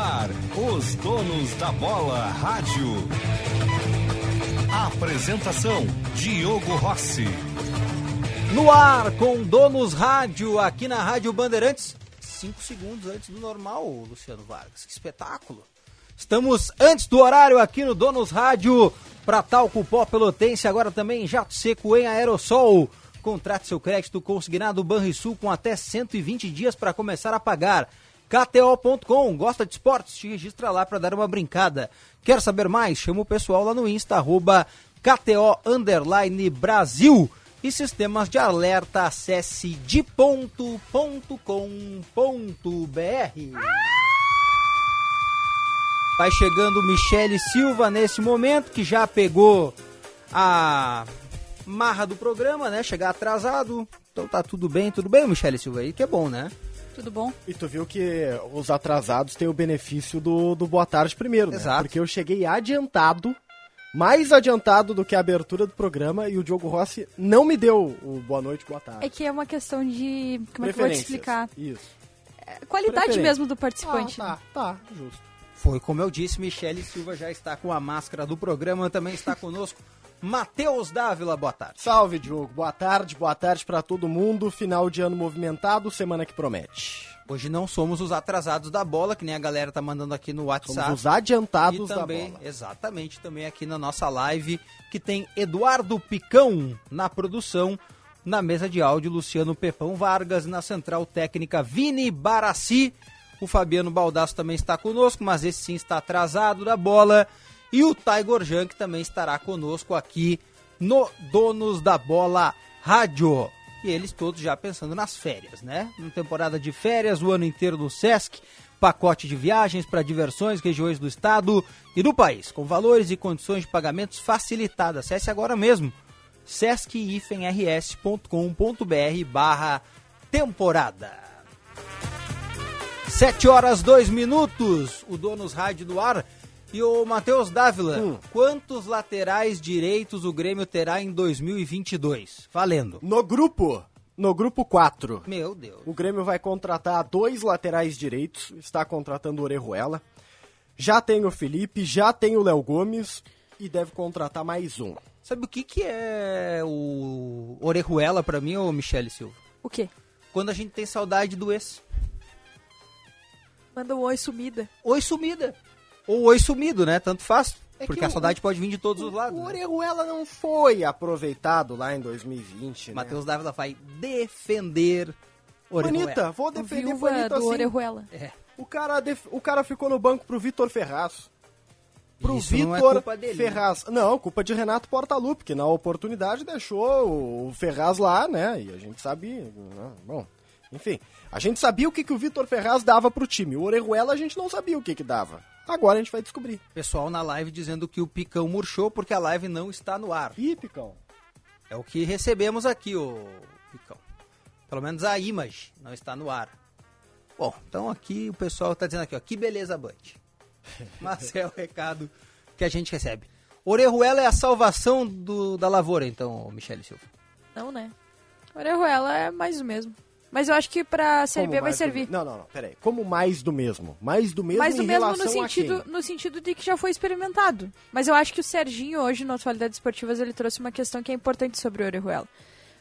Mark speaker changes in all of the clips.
Speaker 1: ar, os donos da bola rádio. Apresentação: Diogo Rossi.
Speaker 2: No ar com Donos Rádio, aqui na Rádio Bandeirantes. Cinco segundos antes do normal, Luciano Vargas. Que espetáculo! Estamos antes do horário aqui no Donos Rádio para talco pó pelotense, agora também jato seco em aerossol. Contrate seu crédito consignado Banrisul com até 120 dias para começar a pagar. KTO.com, gosta de esportes? Te registra lá para dar uma brincada. Quer saber mais? Chama o pessoal lá no Insta, arroba KTO Brasil. E sistemas de alerta, acesse de.com.br. Vai chegando Michele Silva nesse momento, que já pegou a marra do programa, né? Chegar atrasado. Então tá tudo bem, tudo bem, Michele Silva aí, que é bom, né?
Speaker 3: Tudo bom?
Speaker 4: E tu viu que os atrasados têm o benefício do, do boa tarde primeiro, né?
Speaker 2: Exato.
Speaker 4: Porque eu cheguei adiantado, mais adiantado do que a abertura do programa, e o Diogo Rossi não me deu o boa noite, boa tarde.
Speaker 3: É que é uma questão de. Como é que eu vou te explicar?
Speaker 4: Isso.
Speaker 3: É Qualidade mesmo do participante.
Speaker 4: Ah, tá, tá, justo.
Speaker 2: Foi como eu disse, Michele Silva já está com a máscara do programa, também está conosco. Matheus Dávila, boa tarde.
Speaker 4: Salve, Diogo. Boa tarde, boa tarde pra todo mundo. Final de ano movimentado, semana que promete.
Speaker 2: Hoje não somos os atrasados da bola, que nem a galera tá mandando aqui no WhatsApp.
Speaker 4: Somos os adiantados
Speaker 2: e também,
Speaker 4: da bola.
Speaker 2: exatamente, também aqui na nossa live, que tem Eduardo Picão na produção, na mesa de áudio, Luciano Pepão Vargas, na central técnica, Vini Barassi. O Fabiano Baldasso também está conosco, mas esse sim está atrasado da bola. E o Tiger Jan, que também estará conosco aqui no Donos da Bola Rádio. E eles todos já pensando nas férias, né? Uma temporada de férias, o ano inteiro do Sesc, pacote de viagens para diversões, regiões do estado e do país, com valores e condições de pagamentos facilitadas. Acesse agora mesmo sesc-rs.com.br barra temporada. 7 horas 2 minutos, o Donos Rádio do Ar. E o Matheus Dávila,
Speaker 4: Hum.
Speaker 2: quantos laterais direitos o Grêmio terá em 2022? Valendo.
Speaker 4: No grupo, no grupo 4,
Speaker 2: Meu Deus.
Speaker 4: o Grêmio vai contratar dois laterais direitos, está contratando o Orejuela. Já tem o Felipe, já tem o Léo Gomes e deve contratar mais um.
Speaker 2: Sabe o que, que é o Orejuela pra mim, ô Michele Silva?
Speaker 3: O quê?
Speaker 2: Quando a gente tem saudade do ex.
Speaker 3: Manda um oi sumida.
Speaker 2: Oi sumida. Ou oi sumido, né? Tanto faz.
Speaker 4: É
Speaker 2: porque
Speaker 4: que
Speaker 2: a
Speaker 4: o-
Speaker 2: saudade pode vir de todos os lados.
Speaker 4: O
Speaker 2: né?
Speaker 4: Orejuela não foi aproveitado lá em 2020, né?
Speaker 2: Matheus Dávila vai defender Orejuela.
Speaker 4: Bonita, vou
Speaker 3: O
Speaker 4: defender
Speaker 3: viúva
Speaker 4: bonito
Speaker 3: do
Speaker 4: assim.
Speaker 3: Orejuela.
Speaker 2: É.
Speaker 4: O cara, def- o cara ficou no banco pro Vitor Ferraz. Pro
Speaker 2: Isso não é
Speaker 4: Vitor
Speaker 2: culpa dele, né?
Speaker 4: Ferraz. Não, culpa de Renato Portaluppi, que na oportunidade deixou o Ferraz lá, né? E a gente sabia. né? Bom, enfim. A gente sabia o que, que o Vitor Ferraz dava pro time. O Orejuela a gente não sabia o que, que dava. Agora a gente vai descobrir.
Speaker 2: Pessoal na live dizendo que o Picão murchou porque a live não está no ar.
Speaker 4: Ih, Picão.
Speaker 2: É o que recebemos aqui, ô Picão. Pelo menos a image não está no ar. Bom, então aqui o pessoal está dizendo aqui, ó, que beleza, Band. Mas é o recado que a gente recebe. Orejuela é a salvação do, da lavoura, então, Michele Silva.
Speaker 3: Não, né? Orejuela é mais o mesmo. Mas eu acho que pra Série
Speaker 4: Como
Speaker 3: B vai
Speaker 4: do
Speaker 3: servir.
Speaker 4: me- Não, não, não, peraí. Como mais do mesmo? Mais do mesmo
Speaker 3: Mais
Speaker 4: em
Speaker 3: o mesmo no sentido, no sentido de que já foi experimentado. Mas eu acho que o Serginho, hoje, no Atualidades Esportivas, ele trouxe uma questão que é importante sobre o Orejuela.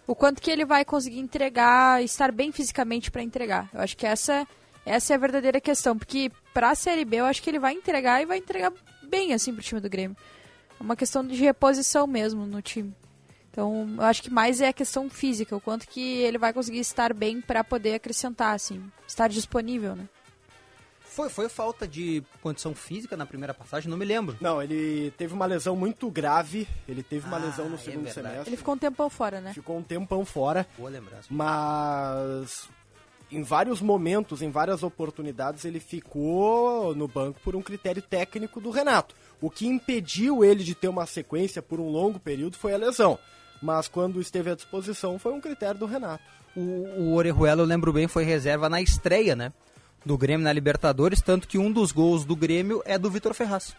Speaker 3: O quanto que ele vai conseguir entregar, estar bem fisicamente pra entregar. Eu acho que essa, essa é a verdadeira questão. Porque pra Série B, eu acho que ele vai entregar e vai entregar bem, assim, pro time do Grêmio. É uma questão de reposição mesmo no time. Então, eu acho que mais é a questão física, o quanto que ele vai conseguir estar bem pra poder acrescentar, assim, estar disponível, né?
Speaker 2: Foi, foi falta de condição física na primeira passagem? Não me lembro.
Speaker 4: Não, ele teve uma lesão muito grave. Ele teve uma
Speaker 2: Ah,
Speaker 4: lesão no
Speaker 2: é
Speaker 4: segundo
Speaker 2: verdade.
Speaker 4: semestre.
Speaker 3: Ele ficou um tempão fora, né?
Speaker 4: Ficou um tempão fora,
Speaker 2: Boa lembrança.
Speaker 4: mas em vários momentos, em várias oportunidades, ele ficou no banco por um critério técnico do Renato. O que impediu ele de ter uma sequência por um longo período foi a lesão. Mas quando esteve à disposição foi um critério do Renato.
Speaker 2: O, o Orejuela, eu lembro bem, foi reserva na estreia, né? Do Grêmio na Libertadores, tanto que um dos gols do Grêmio é do Vitor Ferraz.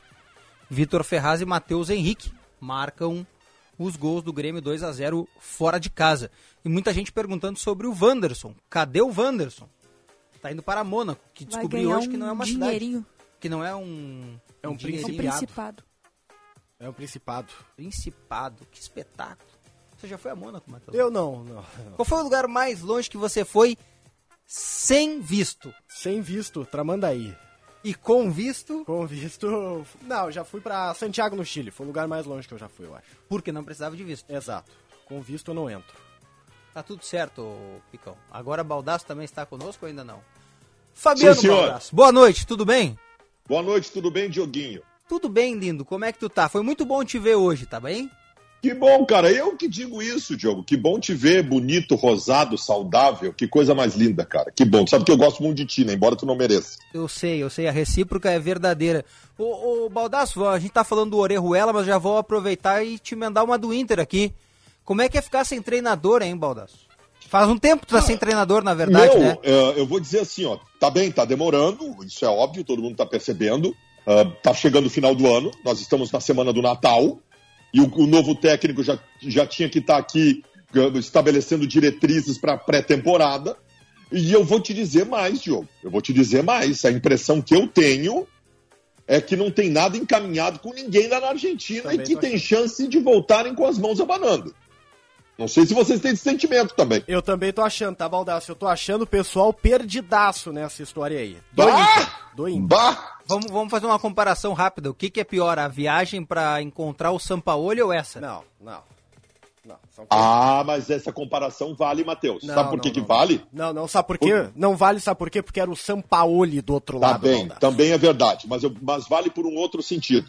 Speaker 2: Vitor Ferraz e Matheus Henrique marcam os gols do Grêmio 2 a 0 fora de casa. E muita gente perguntando sobre o Wanderson. Cadê o Wanderson? Tá indo para Mônaco, que
Speaker 3: Vai
Speaker 2: descobri hoje que não é
Speaker 3: um
Speaker 2: uma
Speaker 3: dinheirinho.
Speaker 2: cidade. Que não é um.
Speaker 4: É um
Speaker 3: É um principado.
Speaker 4: É um principado.
Speaker 2: Principado. Que espetáculo. Você já foi a Mônaco, Matheus?
Speaker 4: Eu não, não.
Speaker 2: Qual foi o lugar mais longe que você foi sem visto?
Speaker 4: Sem visto, Tramandaí.
Speaker 2: E com visto,
Speaker 4: Com visto. Não, já fui pra Santiago no Chile. Foi o lugar mais longe que eu já fui, eu acho.
Speaker 2: porque não precisava de visto.
Speaker 4: Exato. Com visto eu não entro.
Speaker 2: Tá tudo certo, Picão. Agora Baldaço também está conosco ou ainda não? Fabiano
Speaker 5: Sim.
Speaker 2: Baldasso. Boa noite, tudo bem?
Speaker 5: Boa noite, tudo bem, Dioguinho?
Speaker 2: Tudo bem, lindo. Como é que tu tá? Foi muito bom te ver hoje, tá bem?
Speaker 5: Que bom, cara. Eu que digo isso, Diogo. Que bom te ver bonito, rosado, saudável. Que coisa mais linda, cara. Que bom. Tu sabe que eu gosto muito de ti, né? Embora tu não mereça.
Speaker 2: Eu sei, eu sei, a recíproca é verdadeira. Ô, ô Baldasso, a gente tá falando do Orejuela, mas já vou aproveitar e te mandar uma do Inter aqui. Como é que é ficar sem treinador, hein, Baldasso? Faz um tempo que tu tá sem treinador, na verdade,
Speaker 5: Meu,
Speaker 2: né?
Speaker 5: eh, eu vou dizer assim, ó. Tá bem, tá demorando. Isso é óbvio, todo mundo tá percebendo. Ah, tá chegando o final do ano. Nós estamos na semana do Natal. E o, o novo técnico já, já tinha que estar aqui eh, estabelecendo diretrizes para pré-temporada. E eu vou te dizer mais, Diogo. Eu vou te dizer mais. A impressão que eu tenho é que não tem nada encaminhado com ninguém lá na Argentina
Speaker 4: Também
Speaker 5: e que tem chance de voltarem com as mãos abanando. Não sei se vocês têm esse sentimento também.
Speaker 4: Eu também tô achando, tá, Baldaço? Eu tô achando o pessoal perdidaço nessa história aí. Do
Speaker 5: Bah!
Speaker 4: Do.
Speaker 5: Bah!
Speaker 2: Vamos, vamos fazer uma comparação rápida. O que, que é pior, a viagem pra encontrar o Sampaoli ou essa?
Speaker 4: Não, não. Não, são
Speaker 5: Ah, mas essa comparação vale, Matheus.
Speaker 4: Não,
Speaker 5: sabe por
Speaker 4: não,
Speaker 5: que,
Speaker 4: não,
Speaker 5: que vale?
Speaker 4: Não, não, sabe por quê? Não vale, sabe por quê? Porque era o Sampaoli do outro
Speaker 5: Tá
Speaker 4: lado.
Speaker 5: bem, também é verdade, mas, eu- mas vale por um outro sentido.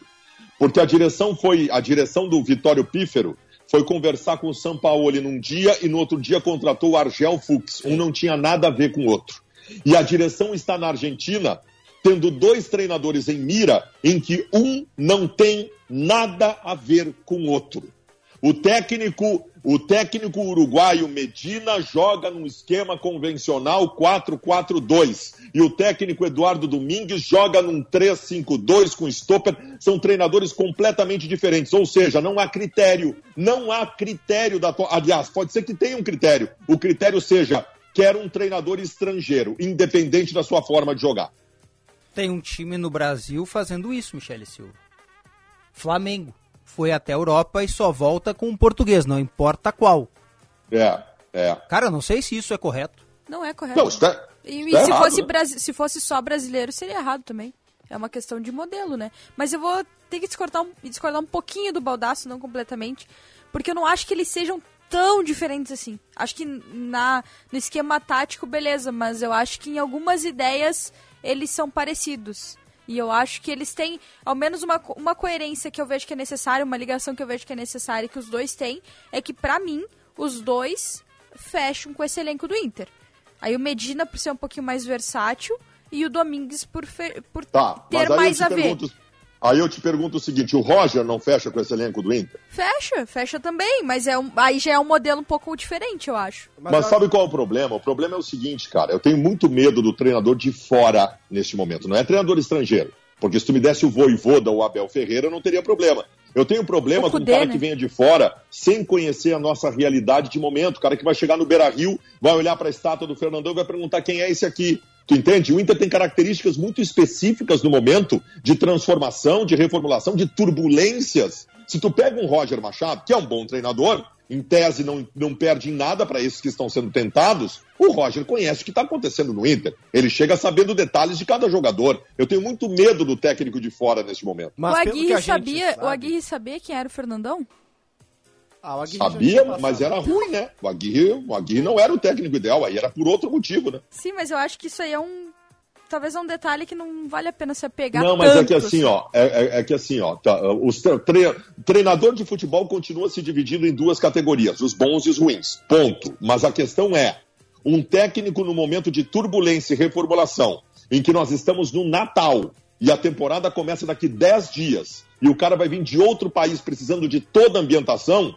Speaker 5: Porque a direção foi, a direção do Vitório Pífero foi conversar com o Sampaoli num dia e no outro dia contratou o Argel Fux. Um não tinha nada a ver com o outro. E a direção está na Argentina tendo dois treinadores em mira em que um não tem nada a ver com o outro. O técnico, o técnico uruguaio Medina joga num esquema convencional 4-4-2 e o técnico Eduardo Domingues joga num 3-5-2 com stopper. São treinadores completamente diferentes, ou seja, não há critério, não há critério da aliás, pode ser que tenha um critério. O critério seja quer um treinador estrangeiro, independente da sua forma de jogar.
Speaker 2: Tem um time no Brasil fazendo isso, Michele Silva. Flamengo. Foi até a Europa e só volta com um português, não importa qual.
Speaker 5: É, é.
Speaker 2: Cara, eu não sei se isso é correto.
Speaker 3: Não é correto.
Speaker 5: Não, isso é,
Speaker 3: E,
Speaker 5: isso
Speaker 3: e se, fosse
Speaker 5: né?
Speaker 3: brasi- se fosse só brasileiro, seria errado também. É uma questão de modelo, né? Mas eu vou ter que discordar um, discordar um pouquinho do Baldaço, não completamente. Porque eu não acho que eles sejam tão diferentes assim. Acho que na, no esquema tático, beleza, mas eu acho que em algumas ideias eles são parecidos. E eu acho que eles têm, ao menos, uma, uma coerência que eu vejo que é necessária, uma ligação que eu vejo que é necessária, que os dois têm, é que, pra mim, os dois fecham com esse elenco do Inter. Aí o Medina por ser um pouquinho mais versátil e o Domingues por, por
Speaker 5: Tá,
Speaker 3: ter mais a ver.
Speaker 5: pergunto, aí eu te pergunto o seguinte, o Roger não fecha com esse elenco do Inter?
Speaker 3: Fecha, fecha também, mas é um, aí já é um modelo um pouco diferente, eu acho.
Speaker 4: Mas
Speaker 5: Mas
Speaker 4: eu-
Speaker 5: sabe qual é o problema? O problema é o seguinte, cara. Eu tenho muito medo do treinador de fora neste momento. Não é treinador estrangeiro. Porque se tu me desse o Voivoda ou o Abel Ferreira, eu não teria problema. Eu tenho problema
Speaker 3: O
Speaker 5: com
Speaker 3: Kudê,
Speaker 5: cara
Speaker 3: né?
Speaker 5: que venha de fora sem conhecer a nossa realidade de momento. O cara que vai chegar no Beira Rio, vai olhar para a estátua do Fernandão e vai perguntar quem é esse aqui. Tu entende? O Inter tem características muito específicas no momento de transformação, de reformulação, de turbulências. Se tu pega um Roger Machado, que é um bom treinador, em tese não, não perde em nada para esses que estão sendo tentados, o Roger conhece o que está acontecendo no Inter. Ele chega sabendo detalhes de cada jogador. Eu tenho muito medo do técnico de fora neste momento.
Speaker 4: Mas
Speaker 3: o
Speaker 4: pelo que a
Speaker 3: Aguirre
Speaker 4: gente
Speaker 3: sabia,
Speaker 4: sabe-
Speaker 3: o Aguirre sabia quem era o Fernandão?
Speaker 4: Ah,
Speaker 5: Sabia, mas era ruim, né? O Aguirre, o Aguirre não era o técnico ideal, aí era por outro motivo, né?
Speaker 3: Sim, mas eu acho que isso aí é um. Talvez é um detalhe que não vale a pena se apegar
Speaker 5: Não, mas é que
Speaker 3: tanto,
Speaker 5: assim, ó, é, é- é que assim, ó, tá, os tre- tre- treinador de futebol continua se dividindo em duas categorias, os bons e os ruins. Ponto. Mas a questão é, um técnico no momento de turbulência e reformulação, em que nós estamos no Natal e a temporada começa daqui 10 dias, e o cara vai vir de outro país precisando de toda a ambientação,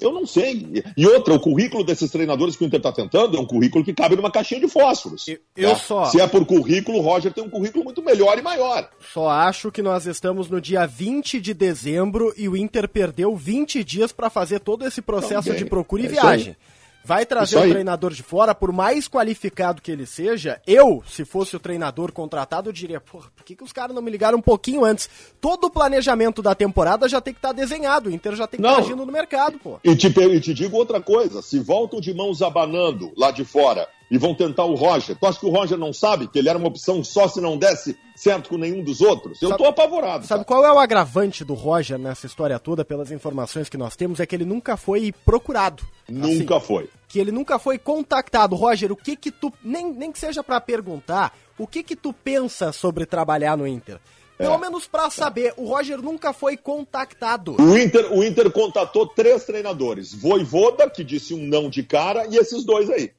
Speaker 5: eu não sei. E outra, o currículo desses treinadores que o Inter está tentando é um currículo que cabe numa caixinha de fósforos.
Speaker 4: Eu- eu
Speaker 5: né?
Speaker 4: só-
Speaker 5: Se é por currículo, o Roger tem um currículo muito melhor e maior.
Speaker 4: Só acho que nós estamos no dia 20 de dezembro e o Inter perdeu 20 dias para fazer todo esse processo
Speaker 5: Também.
Speaker 4: de procura e
Speaker 5: É
Speaker 4: viagem. Vai trazer
Speaker 5: Isso
Speaker 4: um treinador de fora, por mais qualificado que ele seja, eu, se fosse o treinador contratado, eu diria, porra, por que, que os caras não me ligaram um pouquinho antes? Todo o planejamento da temporada já tem que estar desenhado, o Inter já tem que estar agindo no mercado, pô.
Speaker 5: E te, e te digo outra coisa: se voltam de mãos abanando lá de fora e vão tentar o Roger, tu acha que o Roger não sabe que ele era uma opção só se não desse certo com nenhum dos outros? Eu
Speaker 4: Sabe-
Speaker 5: tô apavorado.
Speaker 4: Sabe
Speaker 5: cara.
Speaker 4: qual é o agravante do Roger nessa história toda, pelas informações que nós temos, é que ele nunca foi procurado.
Speaker 5: Nunca
Speaker 4: Assim,
Speaker 5: foi.
Speaker 4: que ele nunca foi contactado. Roger, o que que tu, nem, nem que seja pra perguntar, o que que tu pensa sobre trabalhar no Inter? Pelo
Speaker 5: É.
Speaker 4: menos pra saber, o Roger nunca foi contactado.
Speaker 5: O Inter, o Inter contatou três treinadores: Voivoda, que disse um não de cara, e esses dois aí.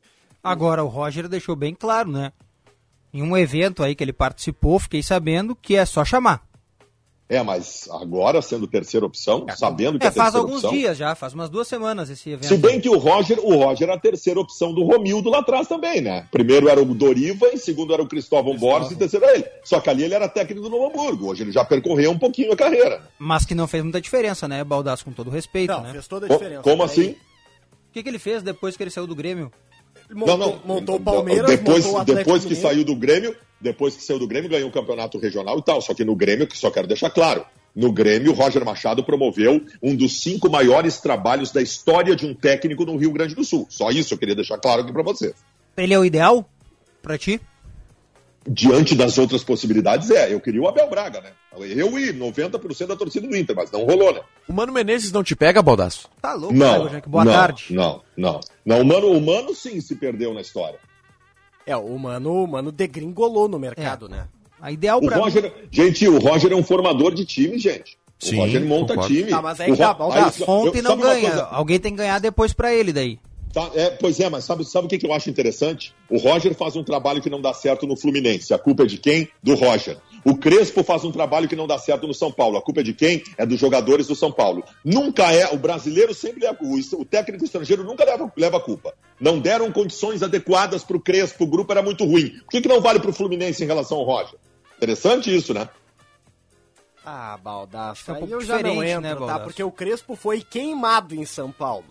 Speaker 2: Agora, o Roger deixou bem claro, né? Em um evento aí que ele participou, fiquei sabendo que é só chamar.
Speaker 5: É, mas agora sendo terceira opção, sabendo que é,
Speaker 2: É, faz
Speaker 5: terceira
Speaker 2: alguns
Speaker 5: opção.
Speaker 2: dias já, faz umas duas semanas esse evento.
Speaker 5: Se bem que o Roger, o Roger era a terceira opção do Romildo lá atrás também, né? Primeiro era o Doriva, em segundo era o Cristóvão Borges, e terceiro era ele. Só que ali ele era técnico do Novo Hamburgo. Hoje ele já percorreu um pouquinho a carreira.
Speaker 2: Mas que não fez muita diferença, né, Baldaço, com todo respeito,
Speaker 4: Não,
Speaker 2: né?
Speaker 4: fez toda a diferença.
Speaker 5: Como
Speaker 4: Peraí.
Speaker 5: assim?
Speaker 2: O que, que ele fez depois que ele saiu do Grêmio?
Speaker 4: Montou, montou o Palmeiras,
Speaker 5: depois,
Speaker 4: montou o Atlético
Speaker 5: depois que
Speaker 4: Mineiro.
Speaker 5: saiu do Grêmio, depois que saiu do Grêmio, ganhou o campeonato regional e tal. Só que no Grêmio, que só quero deixar claro, no Grêmio, o Roger Machado promoveu um dos cinco maiores trabalhos da história de um técnico no Rio Grande do Sul. Só isso eu queria deixar claro aqui pra vocês.
Speaker 2: Ele é o ideal pra ti?
Speaker 5: Diante das outras possibilidades, é. Eu queria o Abel Braga, né? Eu e 90% da torcida do Inter, mas não rolou, né?
Speaker 6: O Mano Menezes não te pega, Baldaço?
Speaker 2: Tá louco,
Speaker 5: Não.
Speaker 2: Boa
Speaker 5: não,
Speaker 2: tarde.
Speaker 5: Não, não. Não, o Mano, o Mano sim se perdeu na história.
Speaker 4: É, o Mano, o Mano degringolou no mercado,
Speaker 2: É.
Speaker 4: né?
Speaker 2: A ideal
Speaker 5: O
Speaker 2: pra mim...
Speaker 5: Roger, gente, o Roger é um formador de time, gente.
Speaker 6: Sim,
Speaker 5: o Roger monta
Speaker 6: concordo.
Speaker 5: time.
Speaker 4: Tá, mas aí
Speaker 5: O
Speaker 4: tá,
Speaker 5: Ro-
Speaker 4: Baldasso,
Speaker 5: aí-
Speaker 2: Ontem
Speaker 5: eu-
Speaker 2: não ganha.
Speaker 5: coisa?
Speaker 2: Alguém tem que ganhar depois pra ele daí.
Speaker 5: Tá, é, pois é, mas sabe, sabe o que, que eu acho interessante? O Roger faz um trabalho que não dá certo no Fluminense. A culpa é de quem? Do Roger. O Crespo faz um trabalho que não dá certo no São Paulo. A culpa é de quem? É dos jogadores do São Paulo. Nunca é. O brasileiro sempre leva. O, o técnico estrangeiro nunca leva, leva a culpa. Não deram condições adequadas para o Crespo. O grupo era muito ruim. Por que, que não vale para o Fluminense em relação ao Roger? Interessante isso, né?
Speaker 4: Ah, Baldaço,
Speaker 2: é um
Speaker 4: aí eu já não entro,
Speaker 2: né,
Speaker 4: tá? Porque o Crespo foi queimado em São Paulo.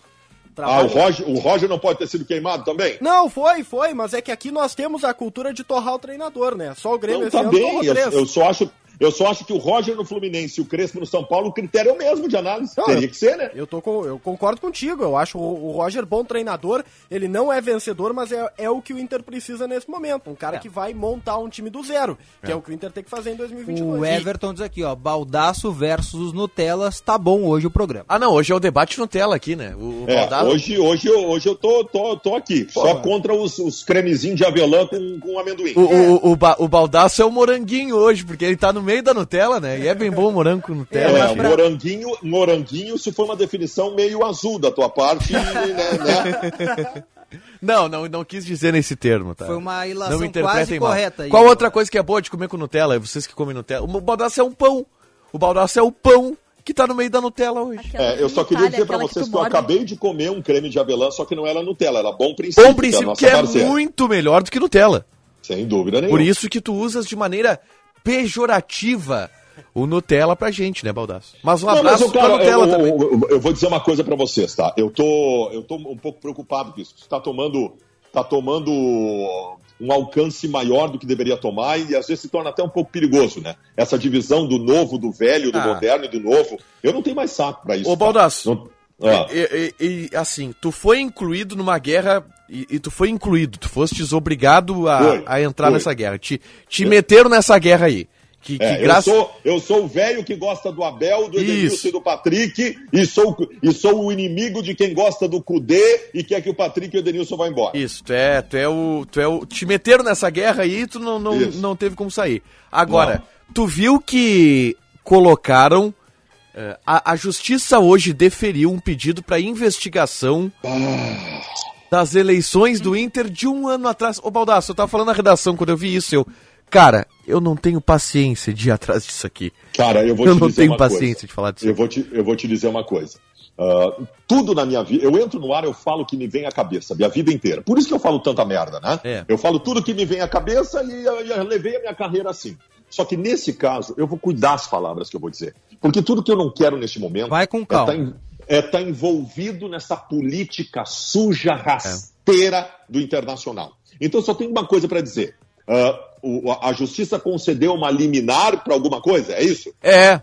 Speaker 5: Ah, o
Speaker 4: Trabalho-
Speaker 5: Roger, o Roger não pode ter sido queimado também?
Speaker 4: Não, foi, foi, mas é que aqui nós temos a cultura de torrar o treinador, né? Só o Grêmio
Speaker 5: Não, tá bem. Eu, eu só acho, eu só acho que o Roger no Fluminense e o Crespo no São Paulo, o critério é o mesmo de análise.
Speaker 4: Não,
Speaker 5: Teria
Speaker 4: eu-
Speaker 5: que ser, né?
Speaker 4: Eu, tô com, eu concordo contigo, eu acho o, o Roger bom treinador, ele não é vencedor, mas é, é o que o Inter precisa nesse momento, um cara que vai montar um time do zero, que é, o que o Inter tem que fazer em 2022.
Speaker 2: O Everton diz aqui, ó, Baldaço versus os Nutellas, tá bom hoje o programa.
Speaker 6: Ah, não, hoje é o debate Nutella aqui, né? O, o
Speaker 5: É,
Speaker 6: Baldasso-
Speaker 5: hoje, hoje, eu, hoje eu tô, tô, tô aqui, só contra os, os cremezinhos de avelã com, com amendoim.
Speaker 6: O, o, o, Ba- o Baldaço é o moranguinho hoje, porque ele tá no meio da Nutella, né? E é bem bom o morango com Nutella.
Speaker 5: É,
Speaker 6: né?
Speaker 5: moranguinho, moranguinho, se for uma definição meio azul da tua parte, né, né?
Speaker 6: Não, não, não quis dizer nesse termo, tá?
Speaker 2: Foi uma ilação
Speaker 6: não me interpretem
Speaker 2: quase
Speaker 6: mal.
Speaker 2: correta aí.
Speaker 6: Qual outra coisa que é boa de comer com Nutella? Vocês que comem Nutella. O Baldaço é um pão. O Baldaço é o pão que tá no meio da Nutella hoje.
Speaker 3: Aquela
Speaker 5: É, eu só
Speaker 3: Itália,
Speaker 5: queria dizer pra
Speaker 3: aquela
Speaker 5: vocês
Speaker 3: tu
Speaker 5: que, eu acabei de comer um creme de avelã, só que não era Nutella, era bom princípio,
Speaker 6: Bom
Speaker 5: que é
Speaker 6: princípio que é muito melhor do que Nutella.
Speaker 5: Sem dúvida nenhuma.
Speaker 6: Por isso que tu usas de maneira pejorativa o Nutella pra gente, né, Baldaço? Mas um
Speaker 5: Não, mas
Speaker 6: abraço pra
Speaker 5: cara,
Speaker 6: Nutella
Speaker 5: eu,
Speaker 6: também.
Speaker 5: eu- eu- eu vou dizer uma coisa pra vocês, tá? Eu tô, eu tô um pouco preocupado com isso. Você tá tomando, tá tomando um alcance maior do que deveria tomar e às vezes se torna até um pouco perigoso, né? Essa divisão do novo, do velho, do
Speaker 6: Ah.
Speaker 5: moderno e do novo. Eu não tenho mais saco pra isso.
Speaker 6: Ô,
Speaker 5: tá?
Speaker 6: Baldasso,
Speaker 5: Não- Ah.
Speaker 6: E, e- e, assim, tu foi incluído numa guerra e, e tu foi incluído, tu fostes obrigado a,
Speaker 5: Foi,
Speaker 6: a entrar
Speaker 5: foi.
Speaker 6: nessa guerra. Te, te meteram nessa guerra aí. Que, que
Speaker 5: É,
Speaker 6: graças.
Speaker 5: eu, sou, eu sou o velho que gosta do Abel, do Edenilson e do Patrick, e sou, e sou o inimigo de quem gosta do Cudê e quer que o Patrick e o Edenilson vá embora.
Speaker 6: Isso, tu é, tu é o. Tu é o. Te meteram nessa guerra aí e tu não, não,
Speaker 5: Isso.
Speaker 6: não teve como sair. Agora, tu viu que colocaram. eh, a, a justiça hoje deferiu um pedido para investigação das eleições do Inter de um ano atrás. Ô Baldasso, eu tava falando na redação quando eu vi isso, eu. Cara, eu não tenho paciência de ir atrás disso aqui.
Speaker 5: Cara, eu vou
Speaker 6: Eu
Speaker 5: te
Speaker 6: não
Speaker 5: dizer
Speaker 6: tenho
Speaker 5: uma
Speaker 6: paciência
Speaker 5: coisa.
Speaker 6: de falar disso.
Speaker 5: Eu vou te, eu vou te dizer uma coisa. Ah, tudo na minha vida, eu entro no ar, eu falo o que me vem à cabeça, minha vida inteira. Por isso que eu falo tanta merda, né?
Speaker 6: É.
Speaker 5: Eu falo tudo que me vem à cabeça e eu, eu levei a minha carreira assim. Só que nesse caso, eu vou cuidar as palavras que eu vou dizer. Porque tudo que eu não quero neste momento
Speaker 2: Vai com
Speaker 5: é
Speaker 2: calma.
Speaker 5: tá em- está envolvido nessa política suja, rasteira do internacional. Então só tem uma coisa para dizer. Ah, o- a justiça concedeu uma liminar para alguma coisa? É isso?
Speaker 6: É,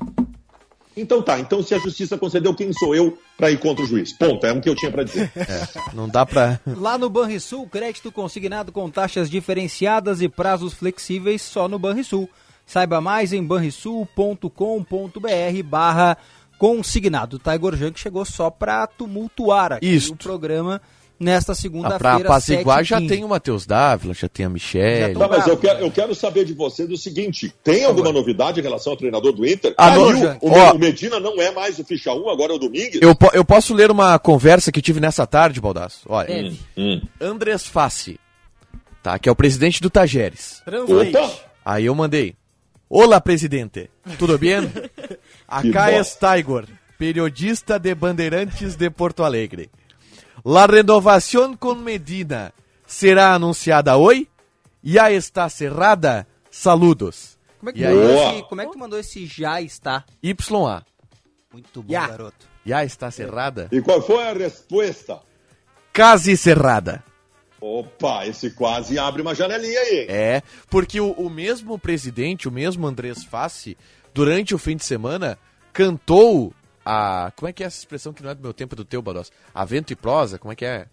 Speaker 5: Então tá. Então se a justiça concedeu, quem sou eu para ir contra o juiz? Ponto. É o que eu tinha para dizer.
Speaker 6: não dá pra.
Speaker 2: Lá no Banrisul, crédito consignado com taxas diferenciadas e prazos flexíveis só no Banrisul. Saiba mais em banrisul.com.br barra consignado. Tiger Junk chegou só pra tumultuar aqui
Speaker 6: Isto.
Speaker 2: o programa nesta
Speaker 6: Ah, pra
Speaker 2: segunda-feira,
Speaker 6: apaziguar já
Speaker 2: 7h15.
Speaker 6: tem o Matheus Dávila, já tem a Michelle.
Speaker 5: Tá, mas eu quero,
Speaker 2: cara.
Speaker 5: eu quero saber de vocês o seguinte: tem alguma novidade em relação ao treinador do Inter?
Speaker 6: Ah,
Speaker 5: Caiu, o,
Speaker 6: Ó.
Speaker 5: o Medina não é mais o ficha 1, agora é o Domingues?
Speaker 6: Eu, eu posso ler uma conversa que tive nessa tarde, Baldasso? Olha,
Speaker 2: Deve.
Speaker 5: Hum.
Speaker 6: Andrés Fassi, tá? Que é o presidente do Tajeres.
Speaker 4: Translate.
Speaker 5: Opa!
Speaker 6: Aí eu mandei. Olá, presidente. Tudo bem? Acá
Speaker 5: Que
Speaker 6: es Tiger, periodista de Bandeirantes de Porto Alegre. La renovación con Medina será anunciada hoy? Ya está cerrada? Saludos.
Speaker 2: Como é, que
Speaker 6: E
Speaker 2: tu esse, como é que tu mandou esse já está?
Speaker 6: YA.
Speaker 2: Muito bom,
Speaker 4: Ya.
Speaker 2: garoto.
Speaker 6: Ya está cerrada?
Speaker 5: E qual foi a resposta?
Speaker 6: Quase cerrada.
Speaker 5: Opa, esse quase abre uma janelinha aí.
Speaker 6: É, porque o, o mesmo presidente, o mesmo Andrés Fassi, durante o fim de semana, cantou a. Como é que é essa expressão que não é do meu tempo, é do teu, Bados? A vento e prosa, como é que é?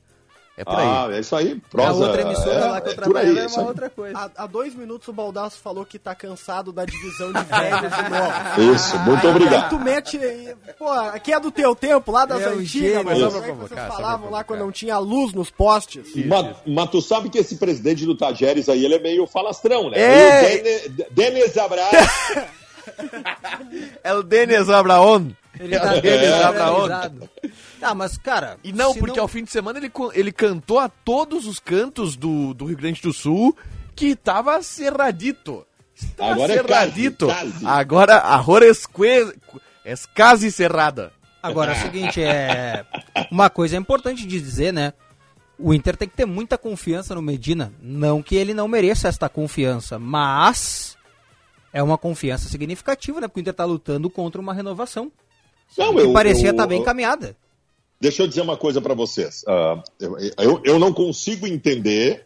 Speaker 6: É por aí.
Speaker 5: Ah, é isso aí.
Speaker 2: a
Speaker 5: Prosa,
Speaker 2: outra emissora
Speaker 5: é,
Speaker 2: lá que eu
Speaker 5: é por aí,
Speaker 2: trabalhava
Speaker 5: é
Speaker 2: é
Speaker 5: isso
Speaker 2: uma
Speaker 5: aí.
Speaker 2: outra coisa.
Speaker 4: Há, dois minutos o Baldaço falou que tá cansado da divisão de velhos e novos.
Speaker 5: Isso, muito
Speaker 4: Aí
Speaker 5: obrigado.
Speaker 4: tu mete. Pô, aqui é do teu tempo, lá das
Speaker 2: É
Speaker 4: antigas,
Speaker 2: gênio.
Speaker 4: mas como
Speaker 6: pra
Speaker 4: é que
Speaker 6: provocar,
Speaker 4: vocês falavam lá quando não tinha luz nos postes?
Speaker 5: Mas, mas tu sabe que esse presidente do Tajeres aí, ele é meio falastrão, né?
Speaker 6: É.
Speaker 5: Denis Abraão.
Speaker 6: É o Denis Abraon.
Speaker 2: Ele tá
Speaker 6: Denis Abraon.
Speaker 2: organizado. Tá, mas cara...
Speaker 6: E não, porque ao fim de semana ele, ele cantou a todos os cantos do, do Rio Grande do Sul que tava cerradito. Estava
Speaker 5: Agora é
Speaker 6: cerradito.
Speaker 5: quase, quase.
Speaker 6: Agora a Rora es, que- es quase cerrada.
Speaker 2: Agora é o seguinte, é. Uma coisa importante de dizer, né? O Inter tem que ter muita confiança no Medina. Não que ele não mereça esta confiança, mas é uma confiança significativa, né? Porque o Inter tá lutando contra uma renovação.
Speaker 5: Não,
Speaker 2: que
Speaker 5: eu-
Speaker 2: parecia
Speaker 5: eu-
Speaker 2: estar bem
Speaker 5: eu-
Speaker 2: encaminhada.
Speaker 5: Deixa eu dizer uma coisa para vocês. Eu, eu, eu não consigo entender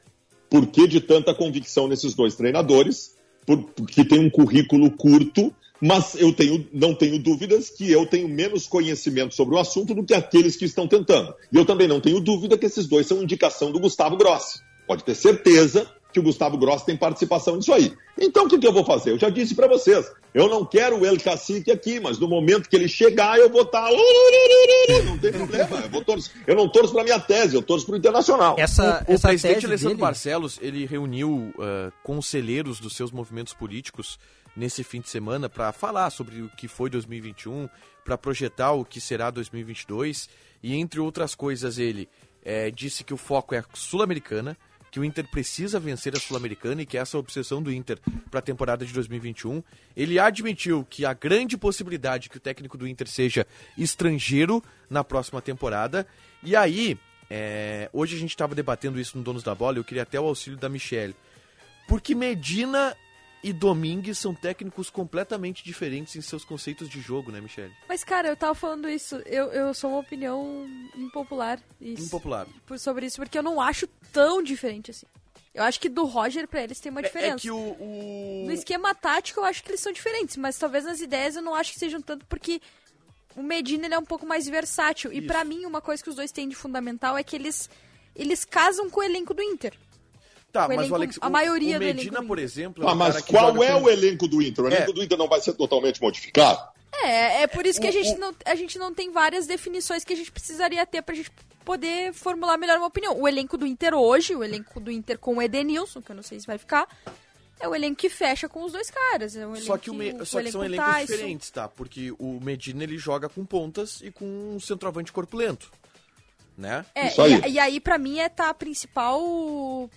Speaker 5: por que de tanta convicção nesses dois treinadores, por- porque tem um currículo curto, mas eu tenho, não tenho dúvidas que eu tenho menos conhecimento sobre o assunto do que aqueles que estão tentando. E eu também não tenho dúvida que esses dois são indicação do Gustavo Grossi. Pode ter certeza que o Gustavo Grossi tem participação nisso aí. Então o que, que eu vou fazer? Eu já disse para vocês, eu não quero o El Cacique aqui, mas no momento que ele chegar, eu vou estar. Não tem problema. Eu, torcer- eu não torço para minha tese, eu torço para o Internacional.
Speaker 2: Essa,
Speaker 6: o
Speaker 2: essa
Speaker 6: presidente
Speaker 2: tese
Speaker 6: Alessandro
Speaker 2: dele,
Speaker 6: Barcelos, ele reuniu ah, conselheiros dos seus movimentos políticos nesse fim de semana para falar sobre o que foi 2021, para projetar o que será 2022 e entre outras coisas ele eh, disse que o foco é a sul-americana, que o Inter precisa vencer a sul-americana e que essa é a obsessão do Inter para a temporada de 2021. Ele admitiu que a grande possibilidade que o técnico do Inter seja estrangeiro na próxima temporada e aí é, hoje a gente estava debatendo isso no Donos da Bola eu queria até o auxílio da Michelle. Porque Medina e Domingues são técnicos completamente diferentes em seus conceitos de jogo, né, Michelle?
Speaker 3: Mas, cara, eu tava falando isso. Eu, eu sou uma opinião impopular isso,
Speaker 6: Impopular.
Speaker 3: por- sobre isso, porque eu não acho tão diferente assim. Eu acho que do Roger pra eles tem uma
Speaker 6: É,
Speaker 3: diferença.
Speaker 6: é que o. o-
Speaker 3: No esquema tático eu acho que eles são diferentes, mas talvez nas ideias eu não acho que sejam tanto porque o Medina ele é um pouco mais versátil. E
Speaker 6: Isso.
Speaker 3: pra mim uma coisa que os dois têm de fundamental é que eles eles casam com o elenco do Inter.
Speaker 6: Tá,
Speaker 3: o
Speaker 6: mas
Speaker 3: elenco-
Speaker 6: o Alex.
Speaker 3: a maioria
Speaker 6: o Medina,
Speaker 3: do
Speaker 6: por exemplo. é
Speaker 5: Ah, mas qual é
Speaker 6: com-
Speaker 5: o elenco do Inter? O elenco
Speaker 6: É.
Speaker 5: do Inter não vai ser totalmente modificado?
Speaker 3: É, é por isso que a gente, não, a gente não tem várias definições que a gente precisaria ter pra gente poder formular melhor uma opinião. O elenco do Inter hoje, o elenco do Inter com o Edenilson, que eu não sei se vai ficar, é o elenco que fecha com os dois caras. É
Speaker 6: Só que, o me-
Speaker 3: o
Speaker 6: só que são
Speaker 3: elenco
Speaker 6: elencos
Speaker 3: Tyson.
Speaker 6: diferentes, tá? Porque o Medina ele joga com pontas e com um centroavante corpulento. Né?
Speaker 3: É,
Speaker 5: Isso aí.
Speaker 3: E, e aí pra mim é tá a principal.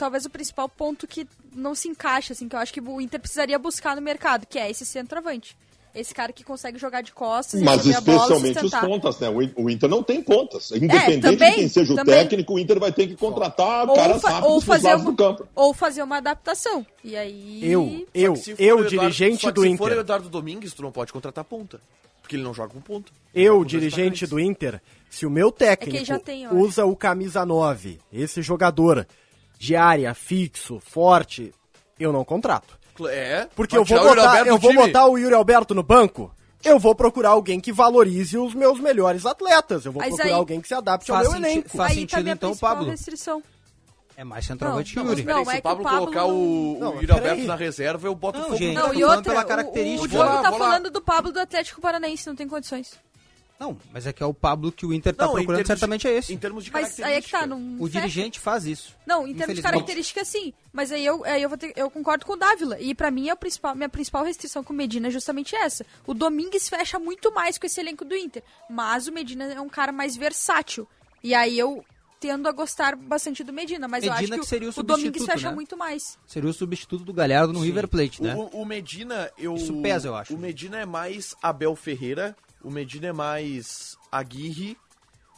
Speaker 3: Talvez o principal ponto que não se encaixa, assim, que eu acho que o Inter precisaria buscar no mercado, que é esse centroavante. Esse cara que consegue jogar de costas,
Speaker 5: Mas
Speaker 3: a bola,
Speaker 5: especialmente os pontas, né? O In- O Inter não tem pontas. Independente
Speaker 3: também,
Speaker 5: de quem seja o
Speaker 3: também.
Speaker 5: técnico, o Inter vai ter que contratar
Speaker 3: Ou,
Speaker 5: caras
Speaker 3: fa- ou fazer uma,
Speaker 5: do campo.
Speaker 3: ou fazer uma adaptação. E aí.
Speaker 4: Eu, eu, eu,
Speaker 6: o Eduardo-
Speaker 4: dirigente do
Speaker 6: se for o
Speaker 4: Inter.
Speaker 6: Eduardo Domingues, tu não pode contratar ponta. Porque ele não joga com ponto.
Speaker 4: Eu, dirigente do Inter, se o meu técnico
Speaker 3: É já tem,
Speaker 4: usa o camisa 9, esse jogador de área, fixo, forte, eu não contrato.
Speaker 6: É.
Speaker 4: Porque eu vou botar,
Speaker 6: Alberto
Speaker 4: eu vou botar o Yuri Alberto no banco, eu vou procurar alguém que valorize os meus melhores atletas. Eu vou
Speaker 3: Mas
Speaker 4: procurar
Speaker 3: aí-
Speaker 4: alguém que se adapte ao meu
Speaker 2: senti-
Speaker 4: elenco.
Speaker 2: faz
Speaker 3: Aí tá
Speaker 2: sentido,
Speaker 3: minha
Speaker 2: então,
Speaker 3: principal
Speaker 2: Pablo.
Speaker 3: restrição.
Speaker 2: É mais centroavante
Speaker 3: Não,
Speaker 2: o
Speaker 3: mas
Speaker 2: Yuri.
Speaker 3: não,
Speaker 6: Peraí, se
Speaker 3: é
Speaker 6: o
Speaker 3: que
Speaker 6: Pablo
Speaker 3: o Pablo
Speaker 6: colocar o,
Speaker 4: Não,
Speaker 6: o Yuri
Speaker 4: peraí.
Speaker 6: Alberto na reserva, eu boto
Speaker 2: Não,
Speaker 6: fogo
Speaker 2: gente.
Speaker 6: no
Speaker 3: Não,
Speaker 2: tô
Speaker 3: e
Speaker 2: falando
Speaker 3: outra,
Speaker 2: pela
Speaker 3: o-
Speaker 2: característica.
Speaker 3: o,
Speaker 6: Vou lá,
Speaker 3: Diogo tá
Speaker 6: vou lá.
Speaker 3: falando do Pablo do Atlético Paranaense, não tem condições.
Speaker 2: Não, mas é que é o Pablo que o Inter tá
Speaker 6: em
Speaker 2: procurando,
Speaker 6: termos de-
Speaker 2: certamente é esse.
Speaker 6: Em termos de
Speaker 3: Mas aí é que tá,
Speaker 6: característica.
Speaker 3: não
Speaker 2: O
Speaker 3: fecha.
Speaker 2: dirigente faz isso.
Speaker 3: Não, em termos de característica, sim. Mas aí eu, aí eu, vou ter- eu concordo com o Dávila. E pra mim, a principal, minha principal restrição com o Medina é justamente essa. O Domingues fecha muito mais com esse elenco do Inter. Mas o Medina é um cara mais versátil. E aí eu tendo a gostar bastante do Medina. Mas eu
Speaker 2: Medina
Speaker 3: acho
Speaker 2: que
Speaker 3: que,
Speaker 2: seria o
Speaker 3: o, Domingues
Speaker 2: substituto,
Speaker 3: fecha
Speaker 2: né?
Speaker 3: muito mais.
Speaker 2: Seria o substituto do Galhardo no River Plate, né?
Speaker 6: O, o Medina, eu.
Speaker 2: Isso pesa, eu acho.
Speaker 6: O Medina é mais Abel Ferreira, o Medina é mais Aguirre,